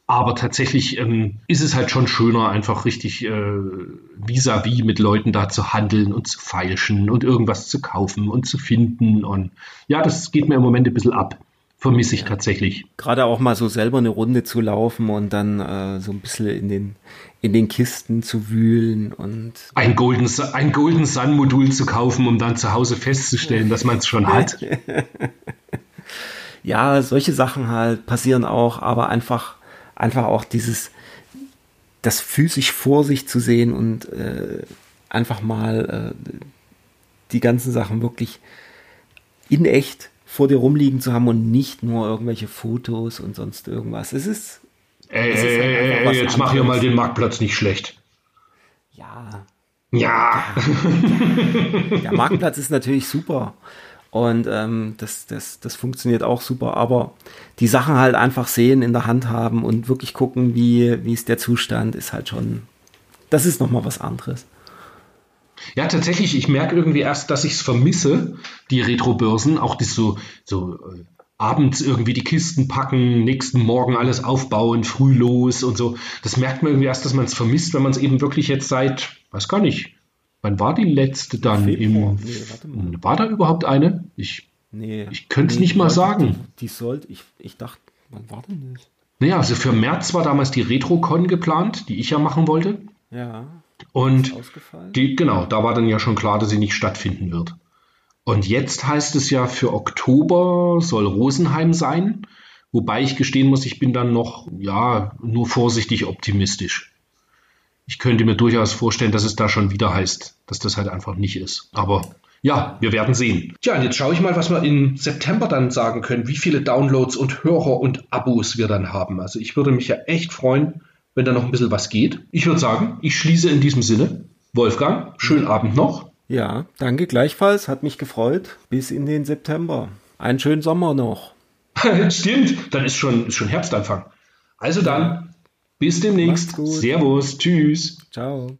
Speaker 1: Aber tatsächlich ähm, ist es halt schon schöner, einfach richtig äh, vis-à-vis -vis mit Leuten da zu handeln und zu feilschen und irgendwas zu kaufen und zu finden. Und ja, das geht mir im Moment ein bisschen ab vermisse ich ja. tatsächlich.
Speaker 2: Gerade auch mal so selber eine Runde zu laufen und dann äh, so ein bisschen in den, in den Kisten zu wühlen und.
Speaker 1: Ein Golden, ein Golden Sun Modul zu kaufen, um dann zu Hause festzustellen, dass man es schon hat. (laughs)
Speaker 2: ja, solche Sachen halt passieren auch, aber einfach, einfach auch dieses, das physisch vor sich zu sehen und äh, einfach mal äh, die ganzen Sachen wirklich in echt vor dir rumliegen zu haben und nicht nur irgendwelche Fotos und sonst irgendwas. Es ist.
Speaker 1: Ey, es ist halt ey, ey, jetzt mach hier mal den Marktplatz nicht schlecht.
Speaker 2: Ja.
Speaker 1: Ja.
Speaker 2: ja. Der Marktplatz ist natürlich super. Und ähm, das, das, das funktioniert auch super. Aber die Sachen halt einfach sehen, in der Hand haben und wirklich gucken, wie, wie ist der Zustand, ist halt schon. Das ist nochmal was anderes.
Speaker 1: Ja, tatsächlich, ich merke irgendwie erst, dass ich es vermisse, die Retro-Börsen, auch das so, so äh, abends irgendwie die Kisten packen, nächsten Morgen alles aufbauen, früh los und so. Das merkt man irgendwie erst, dass man es vermisst, wenn man es eben wirklich jetzt seit, weiß gar nicht, wann war die letzte dann Februar. im nee, War da überhaupt eine? Ich, nee, ich könnte es nee, nicht mal sagen.
Speaker 2: Die, die sollte, ich, ich dachte, wann war denn das?
Speaker 1: Naja, also für März war damals die RetroCon geplant, die ich ja machen wollte.
Speaker 2: Ja.
Speaker 1: Und die, genau, da war dann ja schon klar, dass sie nicht stattfinden wird. Und jetzt heißt es ja, für Oktober soll Rosenheim sein. Wobei ich gestehen muss, ich bin dann noch, ja, nur vorsichtig optimistisch. Ich könnte mir durchaus vorstellen, dass es da schon wieder heißt, dass das halt einfach nicht ist. Aber ja, wir werden sehen. Tja, und jetzt schaue ich mal, was wir im September dann sagen können, wie viele Downloads und Hörer und Abos wir dann haben. Also ich würde mich ja echt freuen, wenn da noch ein bisschen was geht. Ich würde sagen, ich schließe in diesem Sinne. Wolfgang, schönen Abend noch.
Speaker 2: Ja, danke gleichfalls. Hat mich gefreut. Bis in den September. Einen schönen Sommer noch. (laughs)
Speaker 1: Stimmt, dann ist schon, ist schon Herbstanfang. Also dann, bis demnächst. Servus, tschüss.
Speaker 2: Ciao.